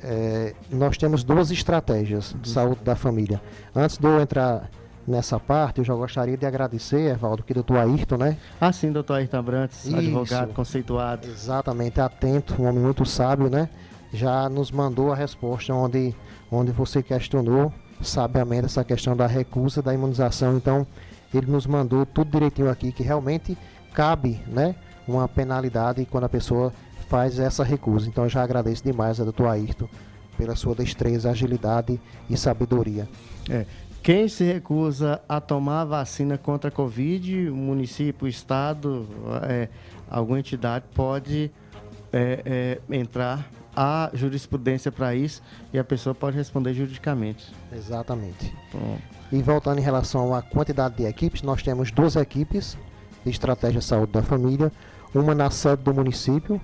B: É, nós temos duas estratégias de saúde da família. Antes de eu entrar nessa parte, eu já gostaria de agradecer, Evaldo, que o doutor Ayrton, né?
A: Ah, sim, doutor Ayrton Abrantes, Isso, advogado conceituado.
B: Exatamente, atento, um homem muito sábio, né? Já nos mandou a resposta onde, onde você questionou sabiamente essa questão da recusa da imunização. Então, ele nos mandou tudo direitinho aqui, que realmente cabe, né? Uma penalidade quando a pessoa faz essa recusa. Então, eu já agradeço demais a doutor Ayrton pela sua destreza, agilidade e sabedoria.
A: É, quem se recusa a tomar a vacina contra a Covid, o município, o Estado, é, alguma entidade pode é, é, entrar a jurisprudência para isso e a pessoa pode responder juridicamente.
B: Exatamente. Bom. E voltando em relação à quantidade de equipes, nós temos duas equipes de estratégia de saúde da família, uma na sede do município,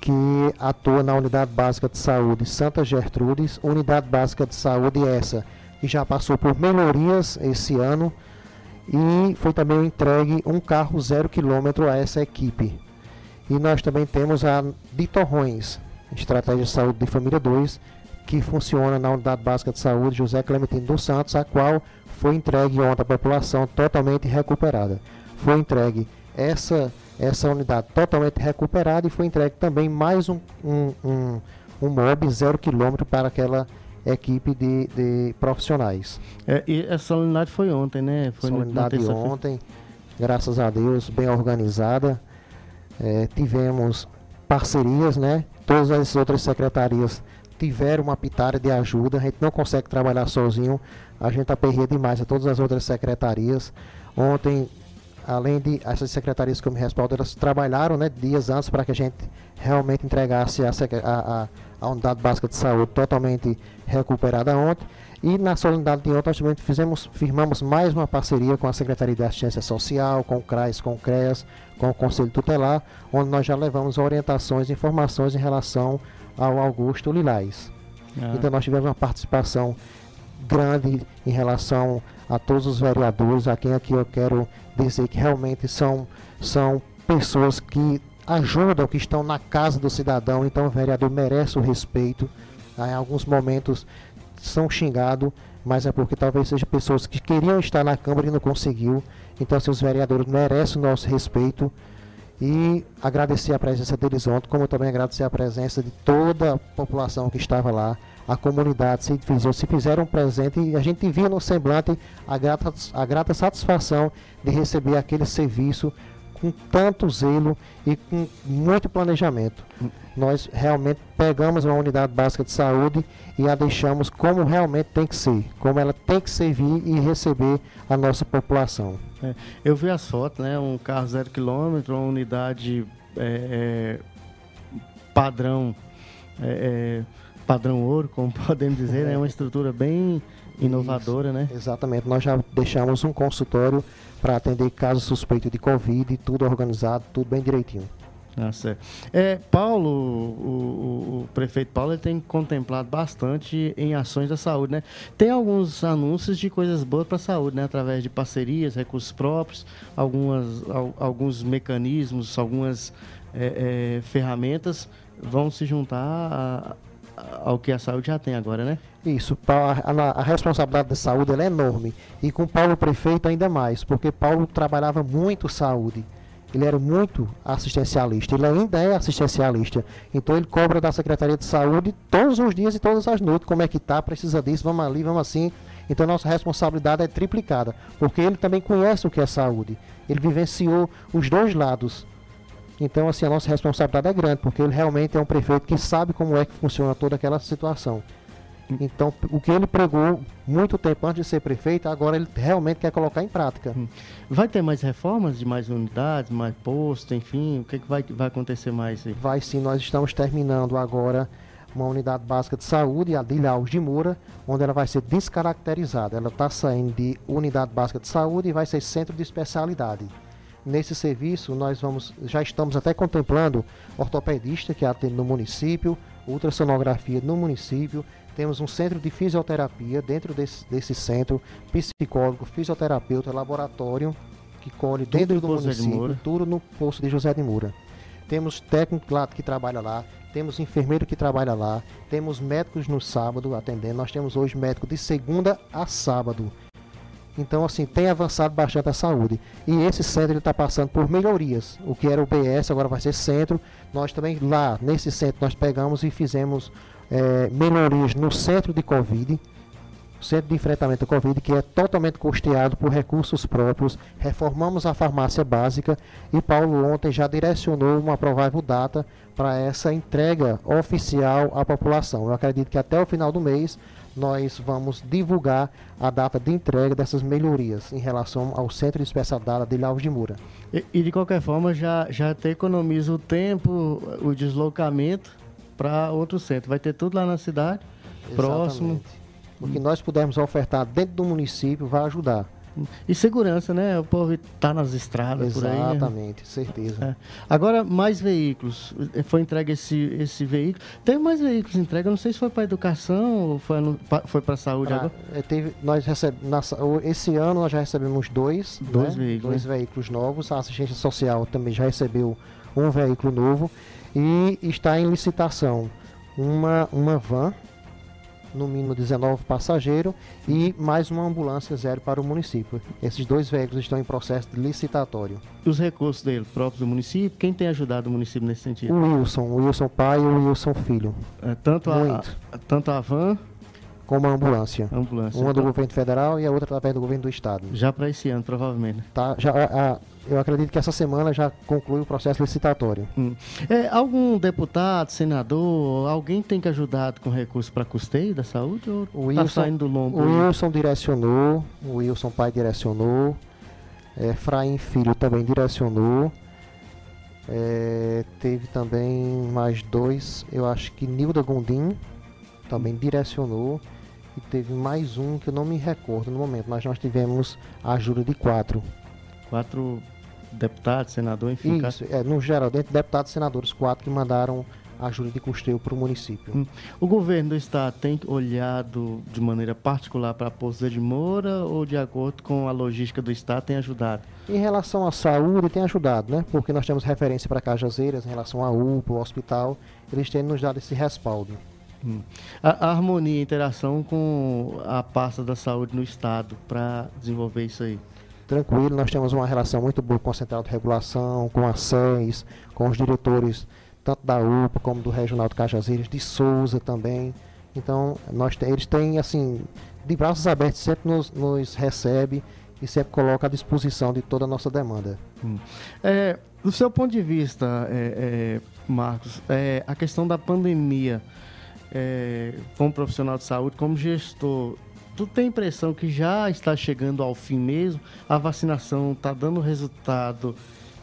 B: que atua na Unidade Básica de Saúde Santa Gertrudes, Unidade Básica de Saúde essa que já passou por melhorias esse ano e foi também entregue um carro zero quilômetro a essa equipe. E nós também temos a de Torrões, Estratégia de Saúde de Família 2, que funciona na Unidade Básica de Saúde José Clementino dos Santos, a qual foi entregue ontem à população totalmente recuperada. Foi entregue essa, essa unidade totalmente recuperada e foi entregue também mais um, um, um, um MOB zero quilômetro para aquela equipe de, de profissionais.
A: É, e essa unidade foi ontem, né?
B: Foi unidade ontem, graças a Deus, bem organizada. É, tivemos parcerias, né? Todas as outras secretarias tiveram uma pitada de ajuda. A gente não consegue trabalhar sozinho. A gente aperreia demais a todas as outras secretarias. Ontem, além de essas secretarias que eu me respaldo, elas trabalharam né, dias antes para que a gente realmente entregasse a, a, a unidade básica de saúde totalmente recuperada ontem. E na solenidade de ontem nós também fizemos, firmamos mais uma parceria com a Secretaria de Assistência Social, com o CRAS, com o CREAS, com o Conselho Tutelar, onde nós já levamos orientações e informações em relação ao Augusto Lilás. Ah. Então nós tivemos uma participação grande em relação a todos os vereadores, a quem aqui eu quero dizer que realmente são, são pessoas que ajudam, que estão na casa do cidadão, então o vereador merece o respeito. Em alguns momentos são xingados, mas é porque talvez sejam pessoas que queriam estar na Câmara e não conseguiu. Então, assim, os vereadores merecem o nosso respeito e agradecer a presença deles ontem, como também agradecer a presença de toda a população que estava lá, a comunidade se, fizeram, se fizeram presente. E a gente via no semblante a grata, a grata satisfação de receber aquele serviço com tanto zelo e com muito planejamento. Nós realmente pegamos uma unidade básica de saúde e a deixamos como realmente tem que ser, como ela tem que servir e receber a nossa população.
A: É, eu vi as fotos, né? Um carro zero quilômetro, uma unidade é, é, padrão, é, é, padrão ouro, como podemos dizer, né? Uma estrutura bem inovadora, Isso, né?
B: Exatamente. Nós já deixamos um consultório para atender casos suspeitos de Covid, tudo organizado, tudo bem direitinho.
A: Ah, certo. É, Paulo, o, o, o, prefeito Paulo, ele tem contemplado bastante em ações da saúde, né? Tem alguns anúncios de coisas boas para a saúde, né? Através de parcerias, recursos próprios, algumas, alguns mecanismos, algumas é, é, ferramentas vão se juntar a, ao que a saúde já tem agora, né?
B: Isso, a, a responsabilidade da saúde é enorme. E com Paulo prefeito ainda mais, porque Paulo trabalhava muito saúde. Ele era muito assistencialista, ele ainda é assistencialista. Então ele cobra da Secretaria de Saúde todos os dias e todas as noites, como é que tá, precisa disso, vamos ali, vamos assim. Então nossa responsabilidade é triplicada, porque ele também conhece o que é saúde. Ele vivenciou os dois lados então, assim, a nossa responsabilidade é grande, porque ele realmente é um prefeito que sabe como é que funciona toda aquela situação. Então, o que ele pregou muito tempo antes de ser prefeito, agora ele realmente quer colocar em prática. Hum.
A: Vai ter mais reformas de mais unidades, mais postos, enfim? O que, que vai, vai acontecer mais aí?
B: Vai sim, nós estamos terminando agora uma unidade básica de saúde, a de Ilhaus de Moura, onde ela vai ser descaracterizada. Ela está saindo de unidade básica de saúde e vai ser centro de especialidade. Nesse serviço, nós vamos, já estamos até contemplando ortopedista que atende no município, ultrassonografia no município, temos um centro de fisioterapia dentro desse, desse centro, psicólogo, fisioterapeuta, laboratório que colhe tudo dentro do município, tudo no posto de José de Moura. Temos técnico lá que trabalha lá, temos enfermeiro que trabalha lá, temos médicos no sábado atendendo. Nós temos hoje médico de segunda a sábado. Então, assim, tem avançado bastante a saúde. E esse centro está passando por melhorias. O que era o BS agora vai ser centro. Nós também lá, nesse centro, nós pegamos e fizemos é, melhorias no centro de Covid, centro de enfrentamento à Covid, que é totalmente custeado por recursos próprios. Reformamos a farmácia básica e Paulo ontem já direcionou uma provável data para essa entrega oficial à população. Eu acredito que até o final do mês nós vamos divulgar a data de entrega dessas melhorias em relação ao Centro de Especialidade de Alves de Moura.
A: E, e, de qualquer forma, já, já até economiza o tempo, o deslocamento para outro centro. Vai ter tudo lá na cidade, Exatamente. próximo.
B: O que nós pudermos ofertar dentro do município vai ajudar.
A: E segurança, né? O povo está nas estradas
B: Exatamente,
A: por
B: aí. Exatamente, certeza.
A: É. Agora, mais veículos. Foi entregue esse, esse veículo. Teve mais veículos entregue, não sei se foi para educação ou foi, foi para a saúde pra, agora.
B: É, teve, nós recebe, na, esse ano nós já recebemos dois,
A: dois, né? veículos,
B: dois né? veículos novos. A assistência social também já recebeu um veículo novo. E está em licitação uma, uma van no mínimo 19 passageiros e mais uma ambulância zero para o município. Esses dois veículos estão em processo de licitatório.
A: E os recursos dele, próprios do município, quem tem ajudado o município nesse sentido?
B: O Wilson, o Wilson pai e o Wilson filho.
A: É, tanto, a, a, tanto a van
B: como a ambulância.
A: ambulância.
B: Uma do governo federal e a outra através do governo do estado.
A: Já para esse ano, provavelmente.
B: Tá, já, a, eu acredito que essa semana já conclui o processo licitatório.
A: Hum. É, algum deputado, senador, alguém tem que ajudar com recursos para custeio da saúde ou
B: o Wilson, tá saindo do lombo? O Wilson direcionou, o Wilson pai direcionou, é, Fraim Filho também direcionou. É, teve também mais dois, eu acho que Nilda Gondim também direcionou. E teve mais um que eu não me recordo no momento, mas nós tivemos a ajuda de quatro.
A: Quatro deputados, senadores, enfim.
B: Isso, é, no geral, dentro de deputados e senadores, quatro que mandaram ajuda de custeio para o município. Hum.
A: O governo do estado tem olhado de maneira particular para a Pouso de Moura ou de acordo com a logística do estado tem ajudado?
B: Em relação à saúde tem ajudado, né? Porque nós temos referência para Cajazeiras em relação à UPA, o hospital, eles têm nos dado esse respaldo.
A: Hum. A, a, harmonia e interação com a pasta da saúde no estado para desenvolver isso aí.
B: Tranquilo, nós temos uma relação muito boa com a Central de Regulação, com a SES, com os diretores tanto da UPA como do Regional de Cajazeiras, de Souza também. Então, nós eles têm, assim, de braços abertos, sempre nos, nos recebe e sempre coloca à disposição de toda a nossa demanda.
A: Hum. É, do seu ponto de vista, é, é, Marcos, é, a questão da pandemia, é, como profissional de saúde, como gestor, tu tem a impressão que já está chegando ao fim mesmo? A vacinação está dando o resultado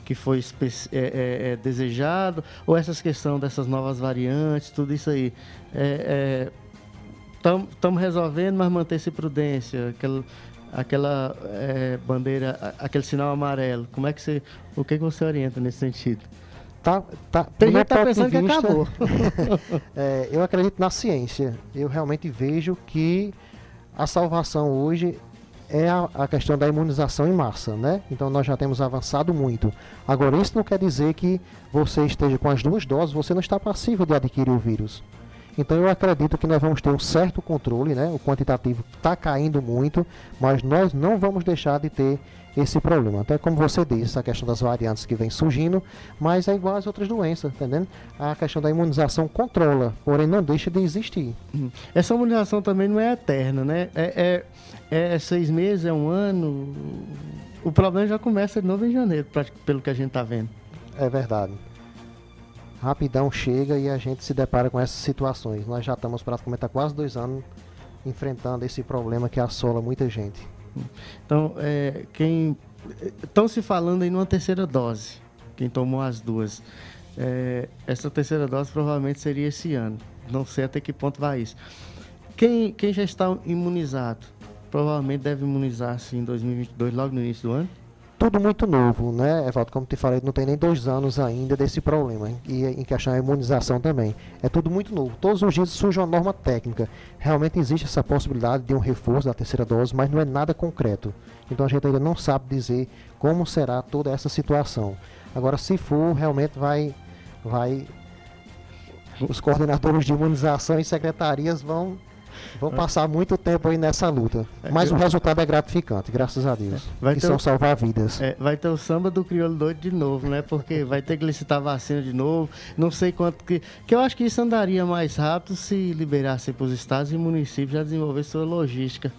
A: que foi é, é, é, desejado? Ou essas questões dessas novas variantes, tudo isso aí? Estamos é, é, resolvendo, mas manter-se prudência, aquela, aquela bandeira, aquele sinal amarelo. Como é que você, o que, que você orienta nesse sentido?
B: Tá, tá, Tem gente tá pensando vista, que acabou. é, eu acredito na ciência. Eu realmente vejo que a salvação hoje é a, a, questão da imunização em massa, né? Então nós já temos avançado muito. Agora, isso não quer dizer que você esteja com as duas doses, você não está passível de adquirir o vírus. Então eu acredito que nós vamos ter um certo controle, né? O quantitativo está caindo muito, mas nós não vamos deixar de ter esse problema. Até como você disse, a questão das variantes que vem surgindo, mas é igual às outras doenças, entendendo? A questão da imunização controla, porém não deixa de existir.
A: Hum. Essa imunização também não é eterna, né? É, é, é seis meses, é um ano. O problema já começa de novo em janeiro, pelo que a gente está vendo.
B: É verdade. Rapidão chega e a gente se depara com essas situações. Nós já estamos praticamente há quase dois anos enfrentando esse problema que assola muita gente.
A: Então, é, quem estão se falando em uma terceira dose, quem tomou as duas. É, essa terceira dose provavelmente seria esse ano. Não sei até que ponto vai isso. Quem, quem já está imunizado, provavelmente deve imunizar-se em 2022, logo no início do ano?
B: Tudo muito novo, né, Evaldo? Como te falei, não tem nem dois anos ainda desse problema. E em questão da imunização também. É tudo muito novo. Todos os dias surge uma norma técnica. Realmente existe essa possibilidade de um reforço da terceira dose, mas não é nada concreto. Então a gente ainda não sabe dizer como será toda essa situação. Agora, se for, realmente vai. vai os coordenadores de imunização e secretarias vão Vão passar muito tempo aí nessa luta. É, Mas o resultado é gratificante, graças a Deus. Vai que são o, salvar vidas.
A: É, vai ter o samba do crioulo doido de novo, né? Porque vai ter que licitar vacina de novo. Não sei quanto que. Que eu acho que isso andaria mais rápido se liberassem para os estados e municípios já desenvolver sua logística.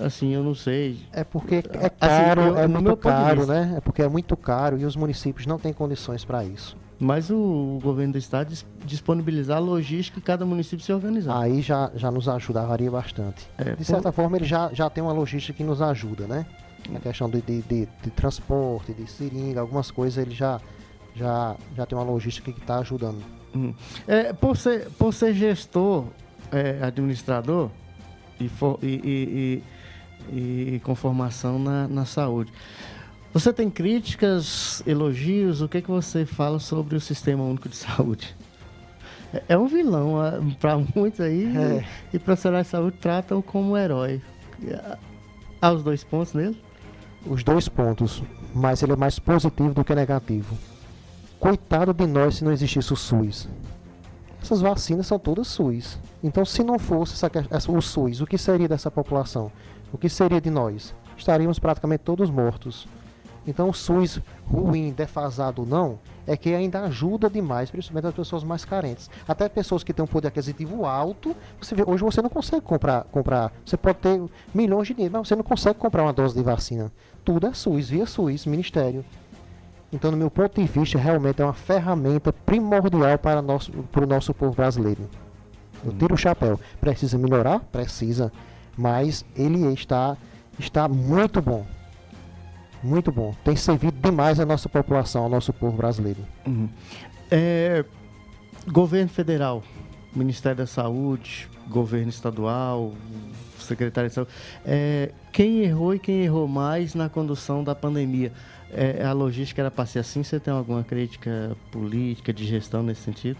A: Assim, eu não sei.
B: É porque é assim, caro, assim, eu, é muito caro, né? É porque é muito caro e os municípios não têm condições para isso
A: mas o, o, governo do estado disponibilizar a logística e cada município se organizar.
B: Aí já, já nos ajudaria bastante. É, de certa por... forma, ele já, já tem uma logística que nos ajuda, né? Na questão de, de, de, de transporte, de seringa, algumas coisas ele já, já, já tem uma logística que está ajudando.
A: Hum. É, por, ser, por ser gestor, é, administrador e, for, e, e, e, e, com formação na, na saúde, você tem críticas, elogios? O que, é que você fala sobre o Sistema Único de Saúde? É, é um vilão para muitos aí é. e profissionais de saúde tratam como herói. Há os dois pontos nele?
B: Os dois pontos, mas ele é mais positivo do que negativo. Coitado de nós se não existisse o SUS. essas vacinas são todas SUS. Então, se não fosse essa, essa, o SUS, o que seria dessa população? O que seria de nós? Estaríamos praticamente todos mortos. Então, o SUS ruim, defasado ou não, é que ainda ajuda demais, principalmente as pessoas mais carentes. Até pessoas que têm um poder aquisitivo alto, você vê, hoje você não consegue comprar, comprar. Você pode ter milhões de dinheiro, mas você não consegue comprar uma dose de vacina. Tudo é SUS, via SUS, Ministério. Então, no meu ponto de vista, realmente é uma ferramenta primordial para, nosso, para o nosso povo brasileiro. Eu tiro o chapéu. Precisa melhorar? Precisa. Mas ele está, está muito bom. Muito bom. Tem servido demais a nossa população, ao nosso povo brasileiro.
A: Uhum. É, governo federal, Ministério da Saúde, governo estadual, secretário de saúde. É, quem errou e quem errou mais na condução da pandemia? É, a logística era para ser assim? Você tem alguma crítica política, de gestão nesse sentido?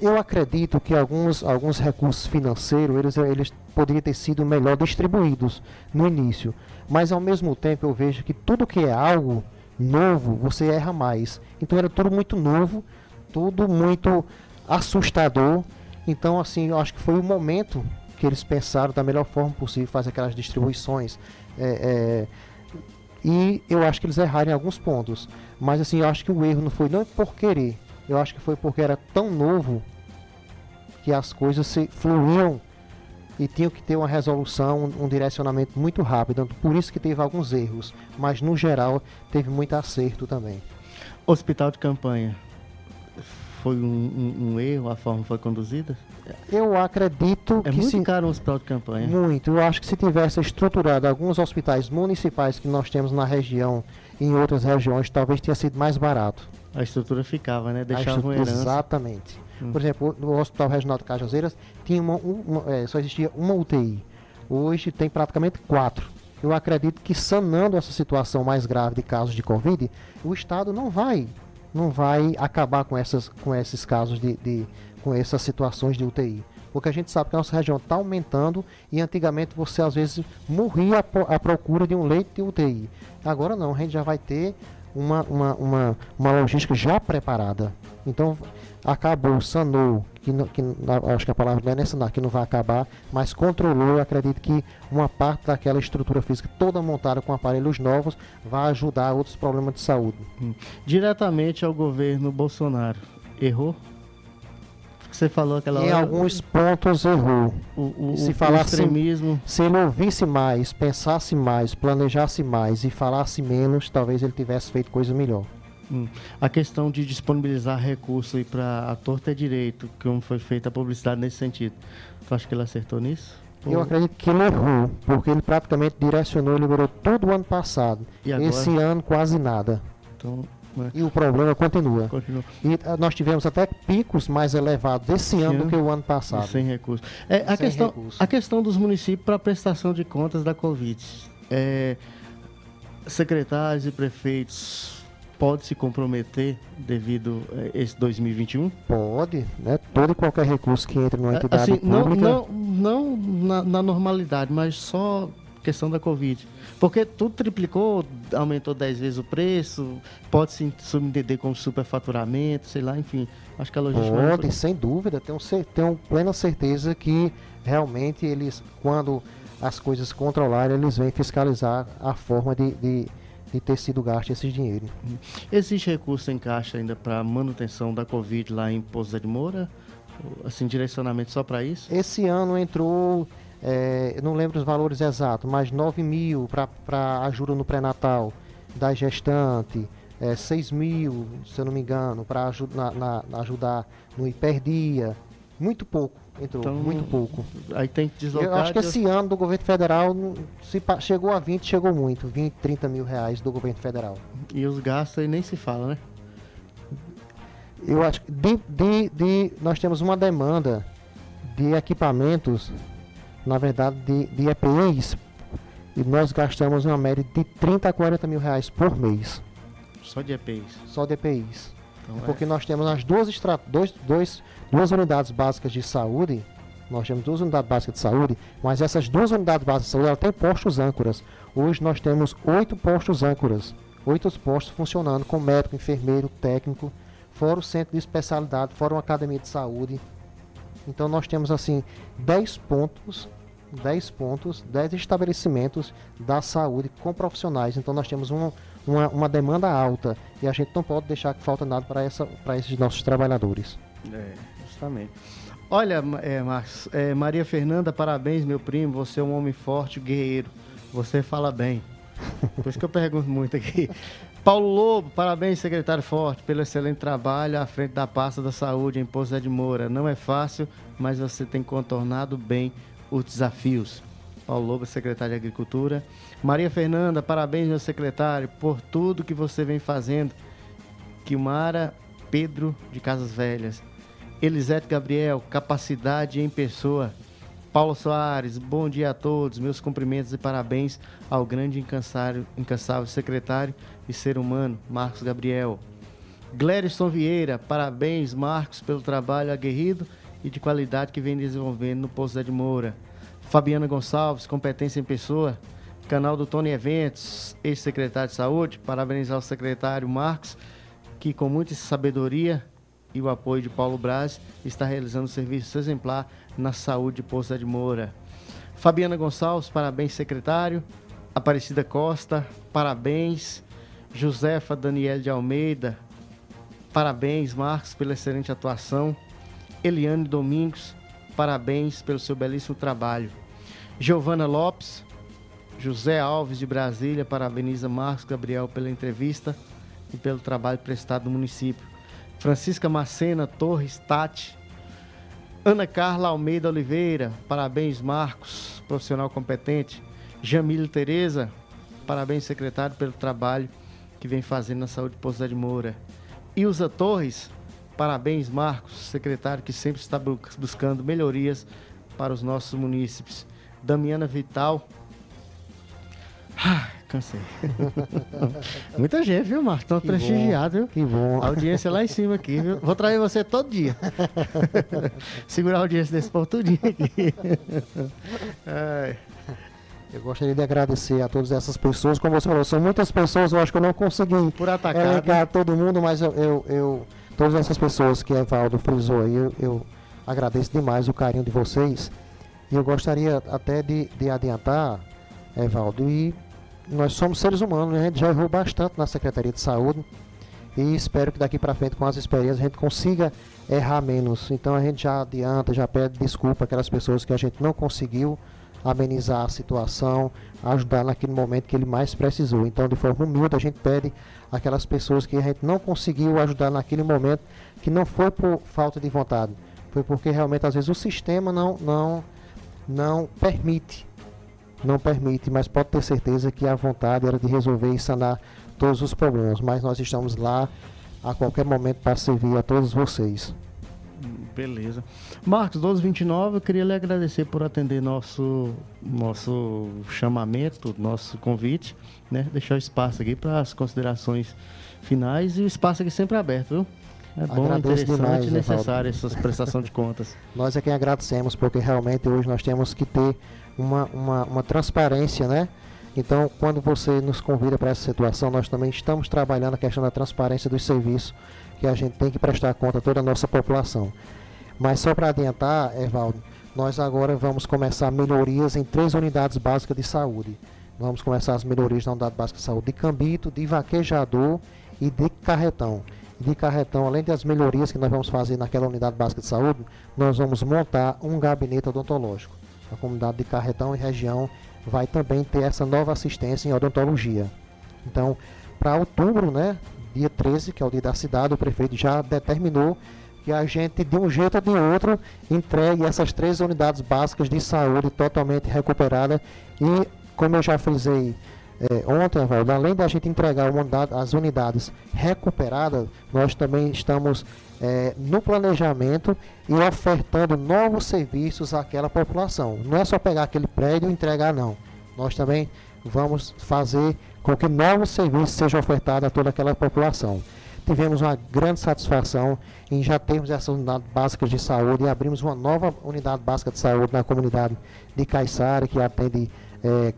B: Eu acredito que alguns, alguns recursos financeiros eles, eles poderiam ter sido melhor distribuídos no início. Mas ao mesmo tempo eu vejo que tudo que é algo novo, você erra mais. Então era tudo muito novo, tudo muito assustador. Então, assim, eu acho que foi o momento que eles pensaram da melhor forma possível fazer aquelas distribuições. É, é, e eu acho que eles erraram em alguns pontos. Mas assim, eu acho que o erro não foi não por querer. Eu acho que foi porque era tão novo que as coisas se fluíam e tinham que ter uma resolução, um, direcionamento muito rápido. Então, por isso que teve alguns erros. Mas no geral teve muito acerto também.
A: Hospital de campanha. Foi um, um, um erro a forma foi conduzida?
B: Eu acredito
A: é
B: que
A: muito
B: se...
A: caro um hospital de campanha.
B: Muito. Eu acho que se tivesse estruturado alguns hospitais municipais que nós temos na região e em outras regiões, talvez tenha sido mais barato.
A: A estrutura ficava, né? Deixava uma herança.
B: Exatamente. Hum. Por exemplo, no Hospital Regional de Cajazeiras tinha uma, uma, é, só existia uma UTI. Hoje tem praticamente quatro. Eu acredito que sanando essa situação mais grave de casos de Covid, o Estado não vai, não vai acabar com, essas, com esses casos de, de com essas situações de UTI. Porque a gente sabe que a nossa região está aumentando e antigamente você às vezes morria à procura de um leito de UTI. Agora não, a gente já vai ter uma, uma, uma, uma logística já preparada. Então acabou, sanou, que, que acho que a palavra não é sanar, que não vai acabar, mas controlou. Acredito que uma parte daquela estrutura física toda montada com aparelhos novos vai ajudar outros problemas de saúde.
A: Hum. Diretamente ao governo Bolsonaro. Errou? Você falou aquela
B: em
A: hora.
B: Em alguns pontos errou.
A: O, o, se falasse, extremismo.
B: Se ele ouvisse mais, pensasse mais, planejasse mais e falasse menos, talvez ele tivesse feito coisa melhor.
A: Hum. A questão de disponibilizar recursos para a torta é direito, como foi feita a publicidade nesse sentido. Tu acha que ele acertou nisso?
B: Eu acredito que ele errou, porque ele praticamente direcionou e liberou todo o ano passado. Esse ano quase nada. Então, né? E o problema continua. continua. E uh, nós tivemos até picos mais elevados esse ano do que o ano passado.
A: E sem recursos. É, a, sem questão, recurso. a questão dos municípios para prestação de contas da Covid. É, secretários e prefeitos pode se comprometer devido a esse 2021?
B: Pode, né? Todo e qualquer recurso que entre numa entidade assim,
A: pública... Não, não, não na, na normalidade, mas só questão da Covid. Porque tudo triplicou, aumentou 10 vezes o preço, pode se subentender como superfaturamento, sei lá, enfim. Acho que a logística.
B: Pode, foi... sem dúvida. Tenho, tenho plena certeza que realmente eles, quando as coisas controlarem, eles vêm fiscalizar a forma de, de, de ter sido gasto esse dinheiro.
A: Existe recurso em caixa ainda para manutenção da Covid lá em Pouso de Moura? Assim, direcionamento só para isso?
B: Esse ano entrou é, eu não lembro os valores exatos, mas 9 mil para ajuda no pré-natal da gestante, é, 6 mil, se eu não me engano, para ajudar, na, ajudar no hiperdia. Muito pouco entrou, então, muito pouco.
A: Aí tem que deslocar.
B: Eu acho que esse ano do governo federal, se chegou a 20, chegou muito. 20, 30 mil reais do governo federal.
A: E os gastos aí nem se fala, né?
B: Eu acho que de, de, de, nós temos uma demanda de equipamentos na verdade, de, de EPIs, e nós gastamos uma média de 30 a 40 mil reais por mês.
A: Só de EPIs?
B: Só de EPIs. Então, porque é. nós temos as duas, dois, dois, duas unidades básicas de saúde, nós temos duas unidades básicas de saúde, mas essas duas unidades básicas de saúde, tem postos âncoras. Hoje nós temos oito postos âncoras, oito postos funcionando com médico, enfermeiro, técnico, fora o centro de especialidade, fora uma academia de saúde. Então nós temos assim 10 pontos, 10 pontos, 10 estabelecimentos da saúde com profissionais. Então nós temos um, uma, uma demanda alta e a gente não pode deixar que falta nada para esses nossos trabalhadores.
A: É, justamente. Olha, é, Marcos, é, Maria Fernanda, parabéns, meu primo. Você é um homem forte, guerreiro. Você fala bem. Por isso que eu pergunto muito aqui. Paulo Lobo, parabéns, secretário Forte, pelo excelente trabalho à frente da pasta da saúde em Pouso de Moura. Não é fácil, mas você tem contornado bem os desafios. Paulo Lobo, secretário de Agricultura. Maria Fernanda, parabéns, meu secretário, por tudo que você vem fazendo. Quilmara Pedro de Casas Velhas. Elisete Gabriel, capacidade em pessoa. Paulo Soares, bom dia a todos. Meus cumprimentos e parabéns ao grande incansável, incansável secretário e ser humano, Marcos Gabriel. Glériston Vieira, parabéns, Marcos, pelo trabalho aguerrido e de qualidade que vem desenvolvendo no Poço de Moura. Fabiana Gonçalves, competência em pessoa. Canal do Tony Eventos, ex-secretário de Saúde, parabenizar o secretário Marcos, que com muita sabedoria e o apoio de Paulo Braz está realizando serviço exemplar na saúde de Poço de Moura. Fabiana Gonçalves, parabéns, secretário. Aparecida Costa, parabéns. Josefa Daniel de Almeida, parabéns, Marcos, pela excelente atuação. Eliane Domingos, parabéns pelo seu belíssimo trabalho. Giovana Lopes, José Alves de Brasília, parabeniza Marcos Gabriel pela entrevista e pelo trabalho prestado no município. Francisca Macena Torres Tati, Ana Carla Almeida Oliveira, parabéns Marcos, profissional competente. Jamile Tereza, parabéns secretário pelo trabalho que vem fazendo na saúde de Pouso de Moura. Ilza Torres, parabéns Marcos, secretário que sempre está buscando melhorias para os nossos munícipes. Damiana Vital, ah, cansei. Muita gente, viu, Marcos? Estão prestigiados, viu?
B: Que bom.
A: A audiência lá em cima aqui, viu? Vou trazer você todo dia. Segurar a audiência desse povo tudinho aqui.
B: Ai. Eu gostaria de agradecer a todas essas pessoas. Como você falou, são muitas pessoas, eu acho que eu não consegui
A: Por atacar,
B: todo mundo, mas eu, eu, eu, todas essas pessoas que Evaldo frisou aí, eu, eu agradeço demais o carinho de vocês. E eu gostaria até de, de adiantar, Evaldo, e nós somos seres humanos, né? a gente já errou bastante na Secretaria de Saúde e espero que daqui para frente com as experiências a gente consiga errar menos. Então a gente já adianta, já pede desculpa aquelas pessoas que a gente não conseguiu amenizar a situação, ajudar naquele momento que ele mais precisou. Então, de forma humilde, a gente pede aquelas pessoas que a gente não conseguiu ajudar naquele momento, que não foi por falta de vontade, foi porque realmente às vezes o sistema não não não permite, não permite, mas pode ter certeza que a vontade era de resolver e sanar todos os problemas. Mas nós estamos lá a qualquer momento para servir a todos vocês.
A: Beleza. Marcos, 1229, eu queria lhe agradecer por atender nosso, nosso chamamento, nosso convite, né? Deixar o espaço aqui para as considerações finais e o espaço aqui sempre aberto, viu? É bom, Agradeço interessante e necessário essa prestação de contas.
B: Nós é quem agradecemos, porque realmente hoje nós temos que ter uma, uma, uma transparência, né? Então, quando você nos convida para essa situação, nós também estamos trabalhando a questão da transparência dos serviços que a gente tem que prestar conta a toda a nossa população. Mas só para adiantar, Evaldo, nós agora vamos começar melhorias em três unidades básicas de saúde. Vamos começar as melhorias na unidade básica de saúde de Cambito, de Vaquejador e de Carretão. De Carretão, além das melhorias que nós vamos fazer naquela unidade básica de saúde, nós vamos montar um gabinete odontológico. A comunidade de Carretão e região vai também ter essa nova assistência em odontologia. Então, para outubro, né, dia 13, que é o dia da cidade, o prefeito já determinou que a gente, de um jeito ou de outro, entregue essas três unidades básicas de saúde totalmente recuperadas. E, como eu já frisei é, ontem, além da gente entregar unidade, as unidades recuperadas, nós também estamos é, no planejamento e ofertando novos serviços àquela população. Não é só pegar aquele prédio e entregar, não. Nós também vamos fazer com que novos serviços sejam ofertados a toda aquela população tivemos uma grande satisfação em já termos essas unidades básicas de saúde e abrimos uma nova unidade básica de saúde na comunidade de Caiçara, que atende é,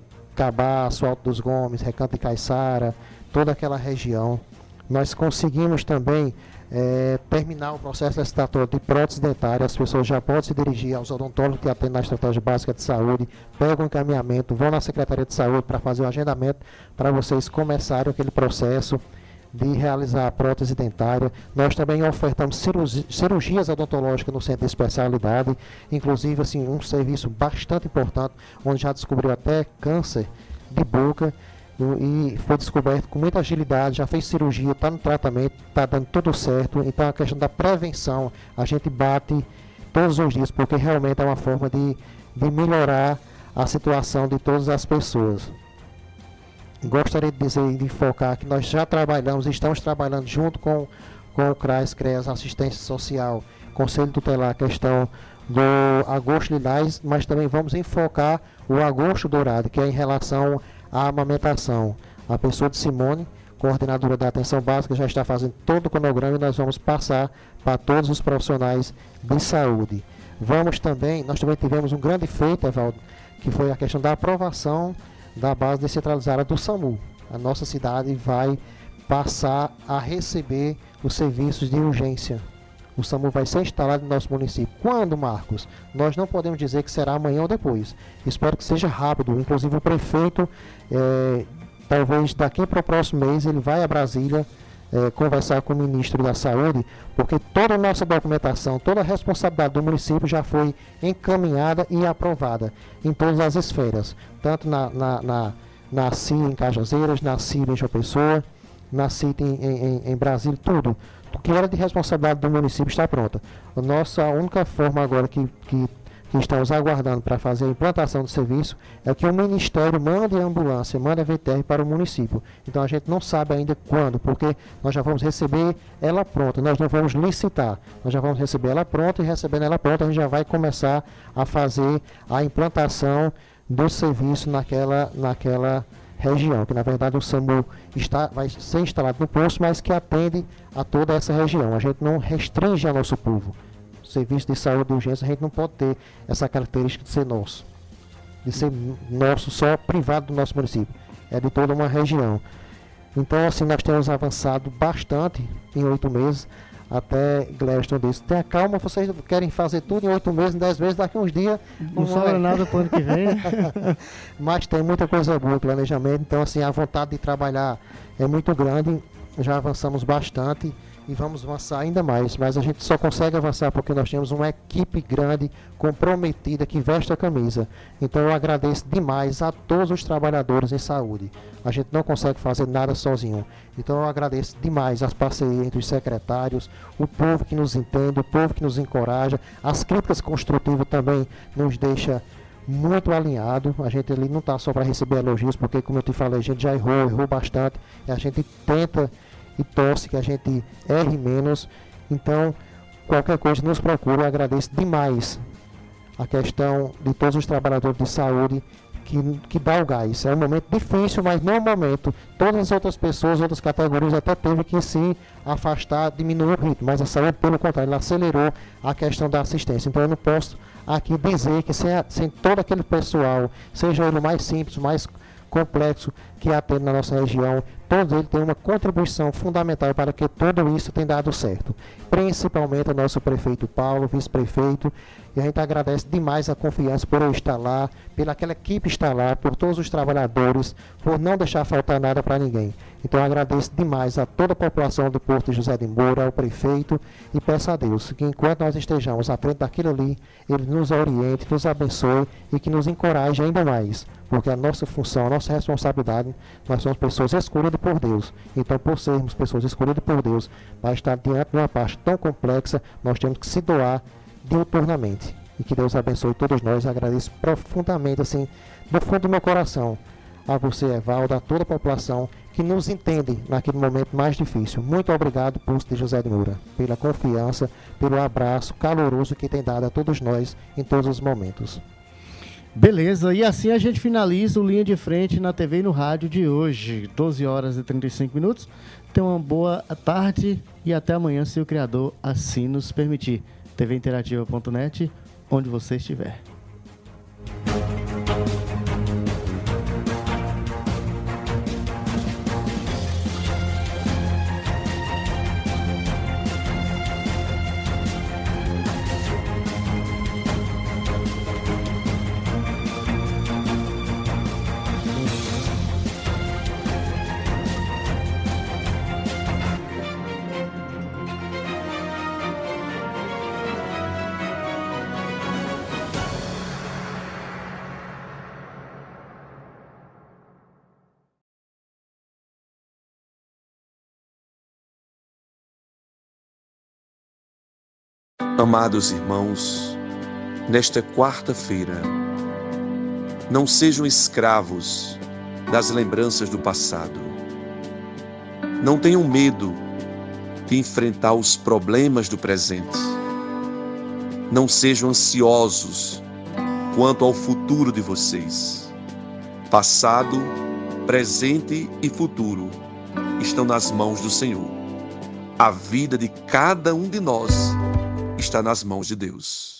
B: Alto dos Gomes, Recanto de Caiçara, toda aquela região. Nós conseguimos também é, terminar o processo licitatório de prótese dentária, as pessoas já podem se dirigir aos odontólogos que atendem na estratégia básica de saúde, pegam o encaminhamento, vão na Secretaria de Saúde para fazer o agendamento para vocês começarem aquele processo de realizar a prótese dentária. Nós também ofertamos cirurgi cirurgias odontológicas no centro de especialidade, inclusive assim, um serviço bastante importante, onde já descobriu até câncer de boca e foi descoberto com muita agilidade, já fez cirurgia, está no tratamento, está dando tudo certo. Então a questão da prevenção, a gente bate todos os dias, porque realmente é uma forma de, de melhorar a situação de todas as pessoas. Gostaria de dizer de focar que nós já trabalhamos, estamos trabalhando junto com, com o CRAS, CREAS, Assistência Social, Conselho Tutelar, a questão do agosto lilás, mas também vamos enfocar o agosto dourado, que é em relação a amamentação. A pessoa de Simone, coordenadora da atenção básica, já está fazendo todo o cronograma e nós vamos passar para todos os profissionais de saúde. Vamos também, nós também tivemos um grande feito, Evaldo, que foi a questão da aprovação da base descentralizada do SAMU. A nossa cidade vai passar a receber os serviços de urgência. O SAMU vai ser instalado no nosso município. Quando, Marcos? Nós não podemos dizer que será amanhã ou depois. Espero que seja rápido. Inclusive o prefeito é, talvez daqui para o próximo mês ele vai a Brasília é, conversar com o ministro da Saúde, porque toda a nossa documentação, toda a responsabilidade do município já foi encaminhada e aprovada em todas as esferas, tanto na, na, na, na CI em Cajazeiras, na CI em João Pessoa, na CIT em, em, em Brasília, tudo. Que era de responsabilidade do município está pronta. A nossa única forma agora que, que que estamos aguardando para fazer a implantação do serviço é que o Ministério mande a ambulância, mande a VTR para o município. Então a gente não sabe ainda quando, porque nós já vamos receber ela pronta, nós não vamos licitar, nós já vamos receber ela pronta e recebendo ela pronta a gente já vai começar a fazer a implantação do serviço naquela, naquela região, que na verdade o SAMU está, vai ser instalado no posto, mas que atende a toda essa região. A gente não restringe ao nosso povo serviço de saúde de urgência, a gente não pode ter essa característica de ser nosso, de ser nosso só privado do nosso município, é de toda uma região. Então, assim, nós temos avançado bastante em oito meses. Até Gladstone disse, tenha calma, vocês querem fazer tudo em oito meses, em dez meses, daqui uns dias.
A: Não sobra é. nada para o ano que vem.
B: Mas tem muita coisa boa, planejamento. Então, assim, a vontade de trabalhar é muito grande. Já avançamos bastante e vamos avançar ainda mais. Mas a gente só consegue avançar porque nós temos uma equipe grande, comprometida, que veste a camisa. Então eu agradeço demais a todos os trabalhadores em saúde. A gente não consegue fazer nada sozinho. Então eu agradeço demais as parcerias entre os secretários, o povo que nos entende, o povo que nos encoraja, as críticas construtivas também nos deixa muito alinhado. A gente ali não está só para receber elogios, porque como eu te falei, a gente já errou, errou bastante. E a gente tenta e torce que a gente erre menos. Então, qualquer coisa nos procura. Eu agradeço demais a questão de todos os trabalhadores de saúde que, que dá o gás. É um momento difícil, mas não momento. Todas as outras pessoas, outras categorias até teve que se afastar, diminuir o ritmo, mas a saúde, pelo contrário, acelerou a questão da assistência. Então eu não posso aqui dizer que sem, sem todo aquele pessoal, seja ele mais simples, mais complexo que atende na nossa região, todos eles têm uma contribuição fundamental para que tudo isso tenha dado certo. Principalmente o nosso prefeito Paulo, vice-prefeito, e a gente agradece demais a confiança por eu estar lá, pela aquela equipe estar lá, por todos os trabalhadores, por não deixar faltar nada para ninguém. Então agradeço demais a toda a população do Porto José de Moura, ao prefeito, e peço a Deus que enquanto nós estejamos à frente daquilo ali, ele nos oriente, nos abençoe e que nos encoraje ainda mais porque a nossa função, a nossa responsabilidade, nós somos pessoas escolhidas por Deus. Então, por sermos pessoas escolhidas por Deus, para estar diante de uma parte tão complexa, nós temos que se doar diuturnamente. E que Deus abençoe todos nós. Agradeço profundamente, assim, do fundo do meu coração, a você, Evaldo, a toda a população que nos entende naquele momento mais difícil. Muito obrigado, Pulso de José de Moura, pela confiança, pelo abraço caloroso que tem dado a todos nós em todos os momentos.
A: Beleza, e assim a gente finaliza o Linha de Frente na TV e no rádio de hoje, 12 horas e 35 minutos. Tenha uma boa tarde e até amanhã, se o Criador assim nos permitir. tvinterativa.net, onde você estiver.
C: Amados irmãos, nesta quarta-feira, não sejam escravos das lembranças do passado. Não tenham medo de enfrentar os problemas do presente. Não sejam ansiosos quanto ao futuro de vocês. Passado, presente e futuro estão nas mãos do Senhor. A vida de cada um de nós está nas mãos de Deus.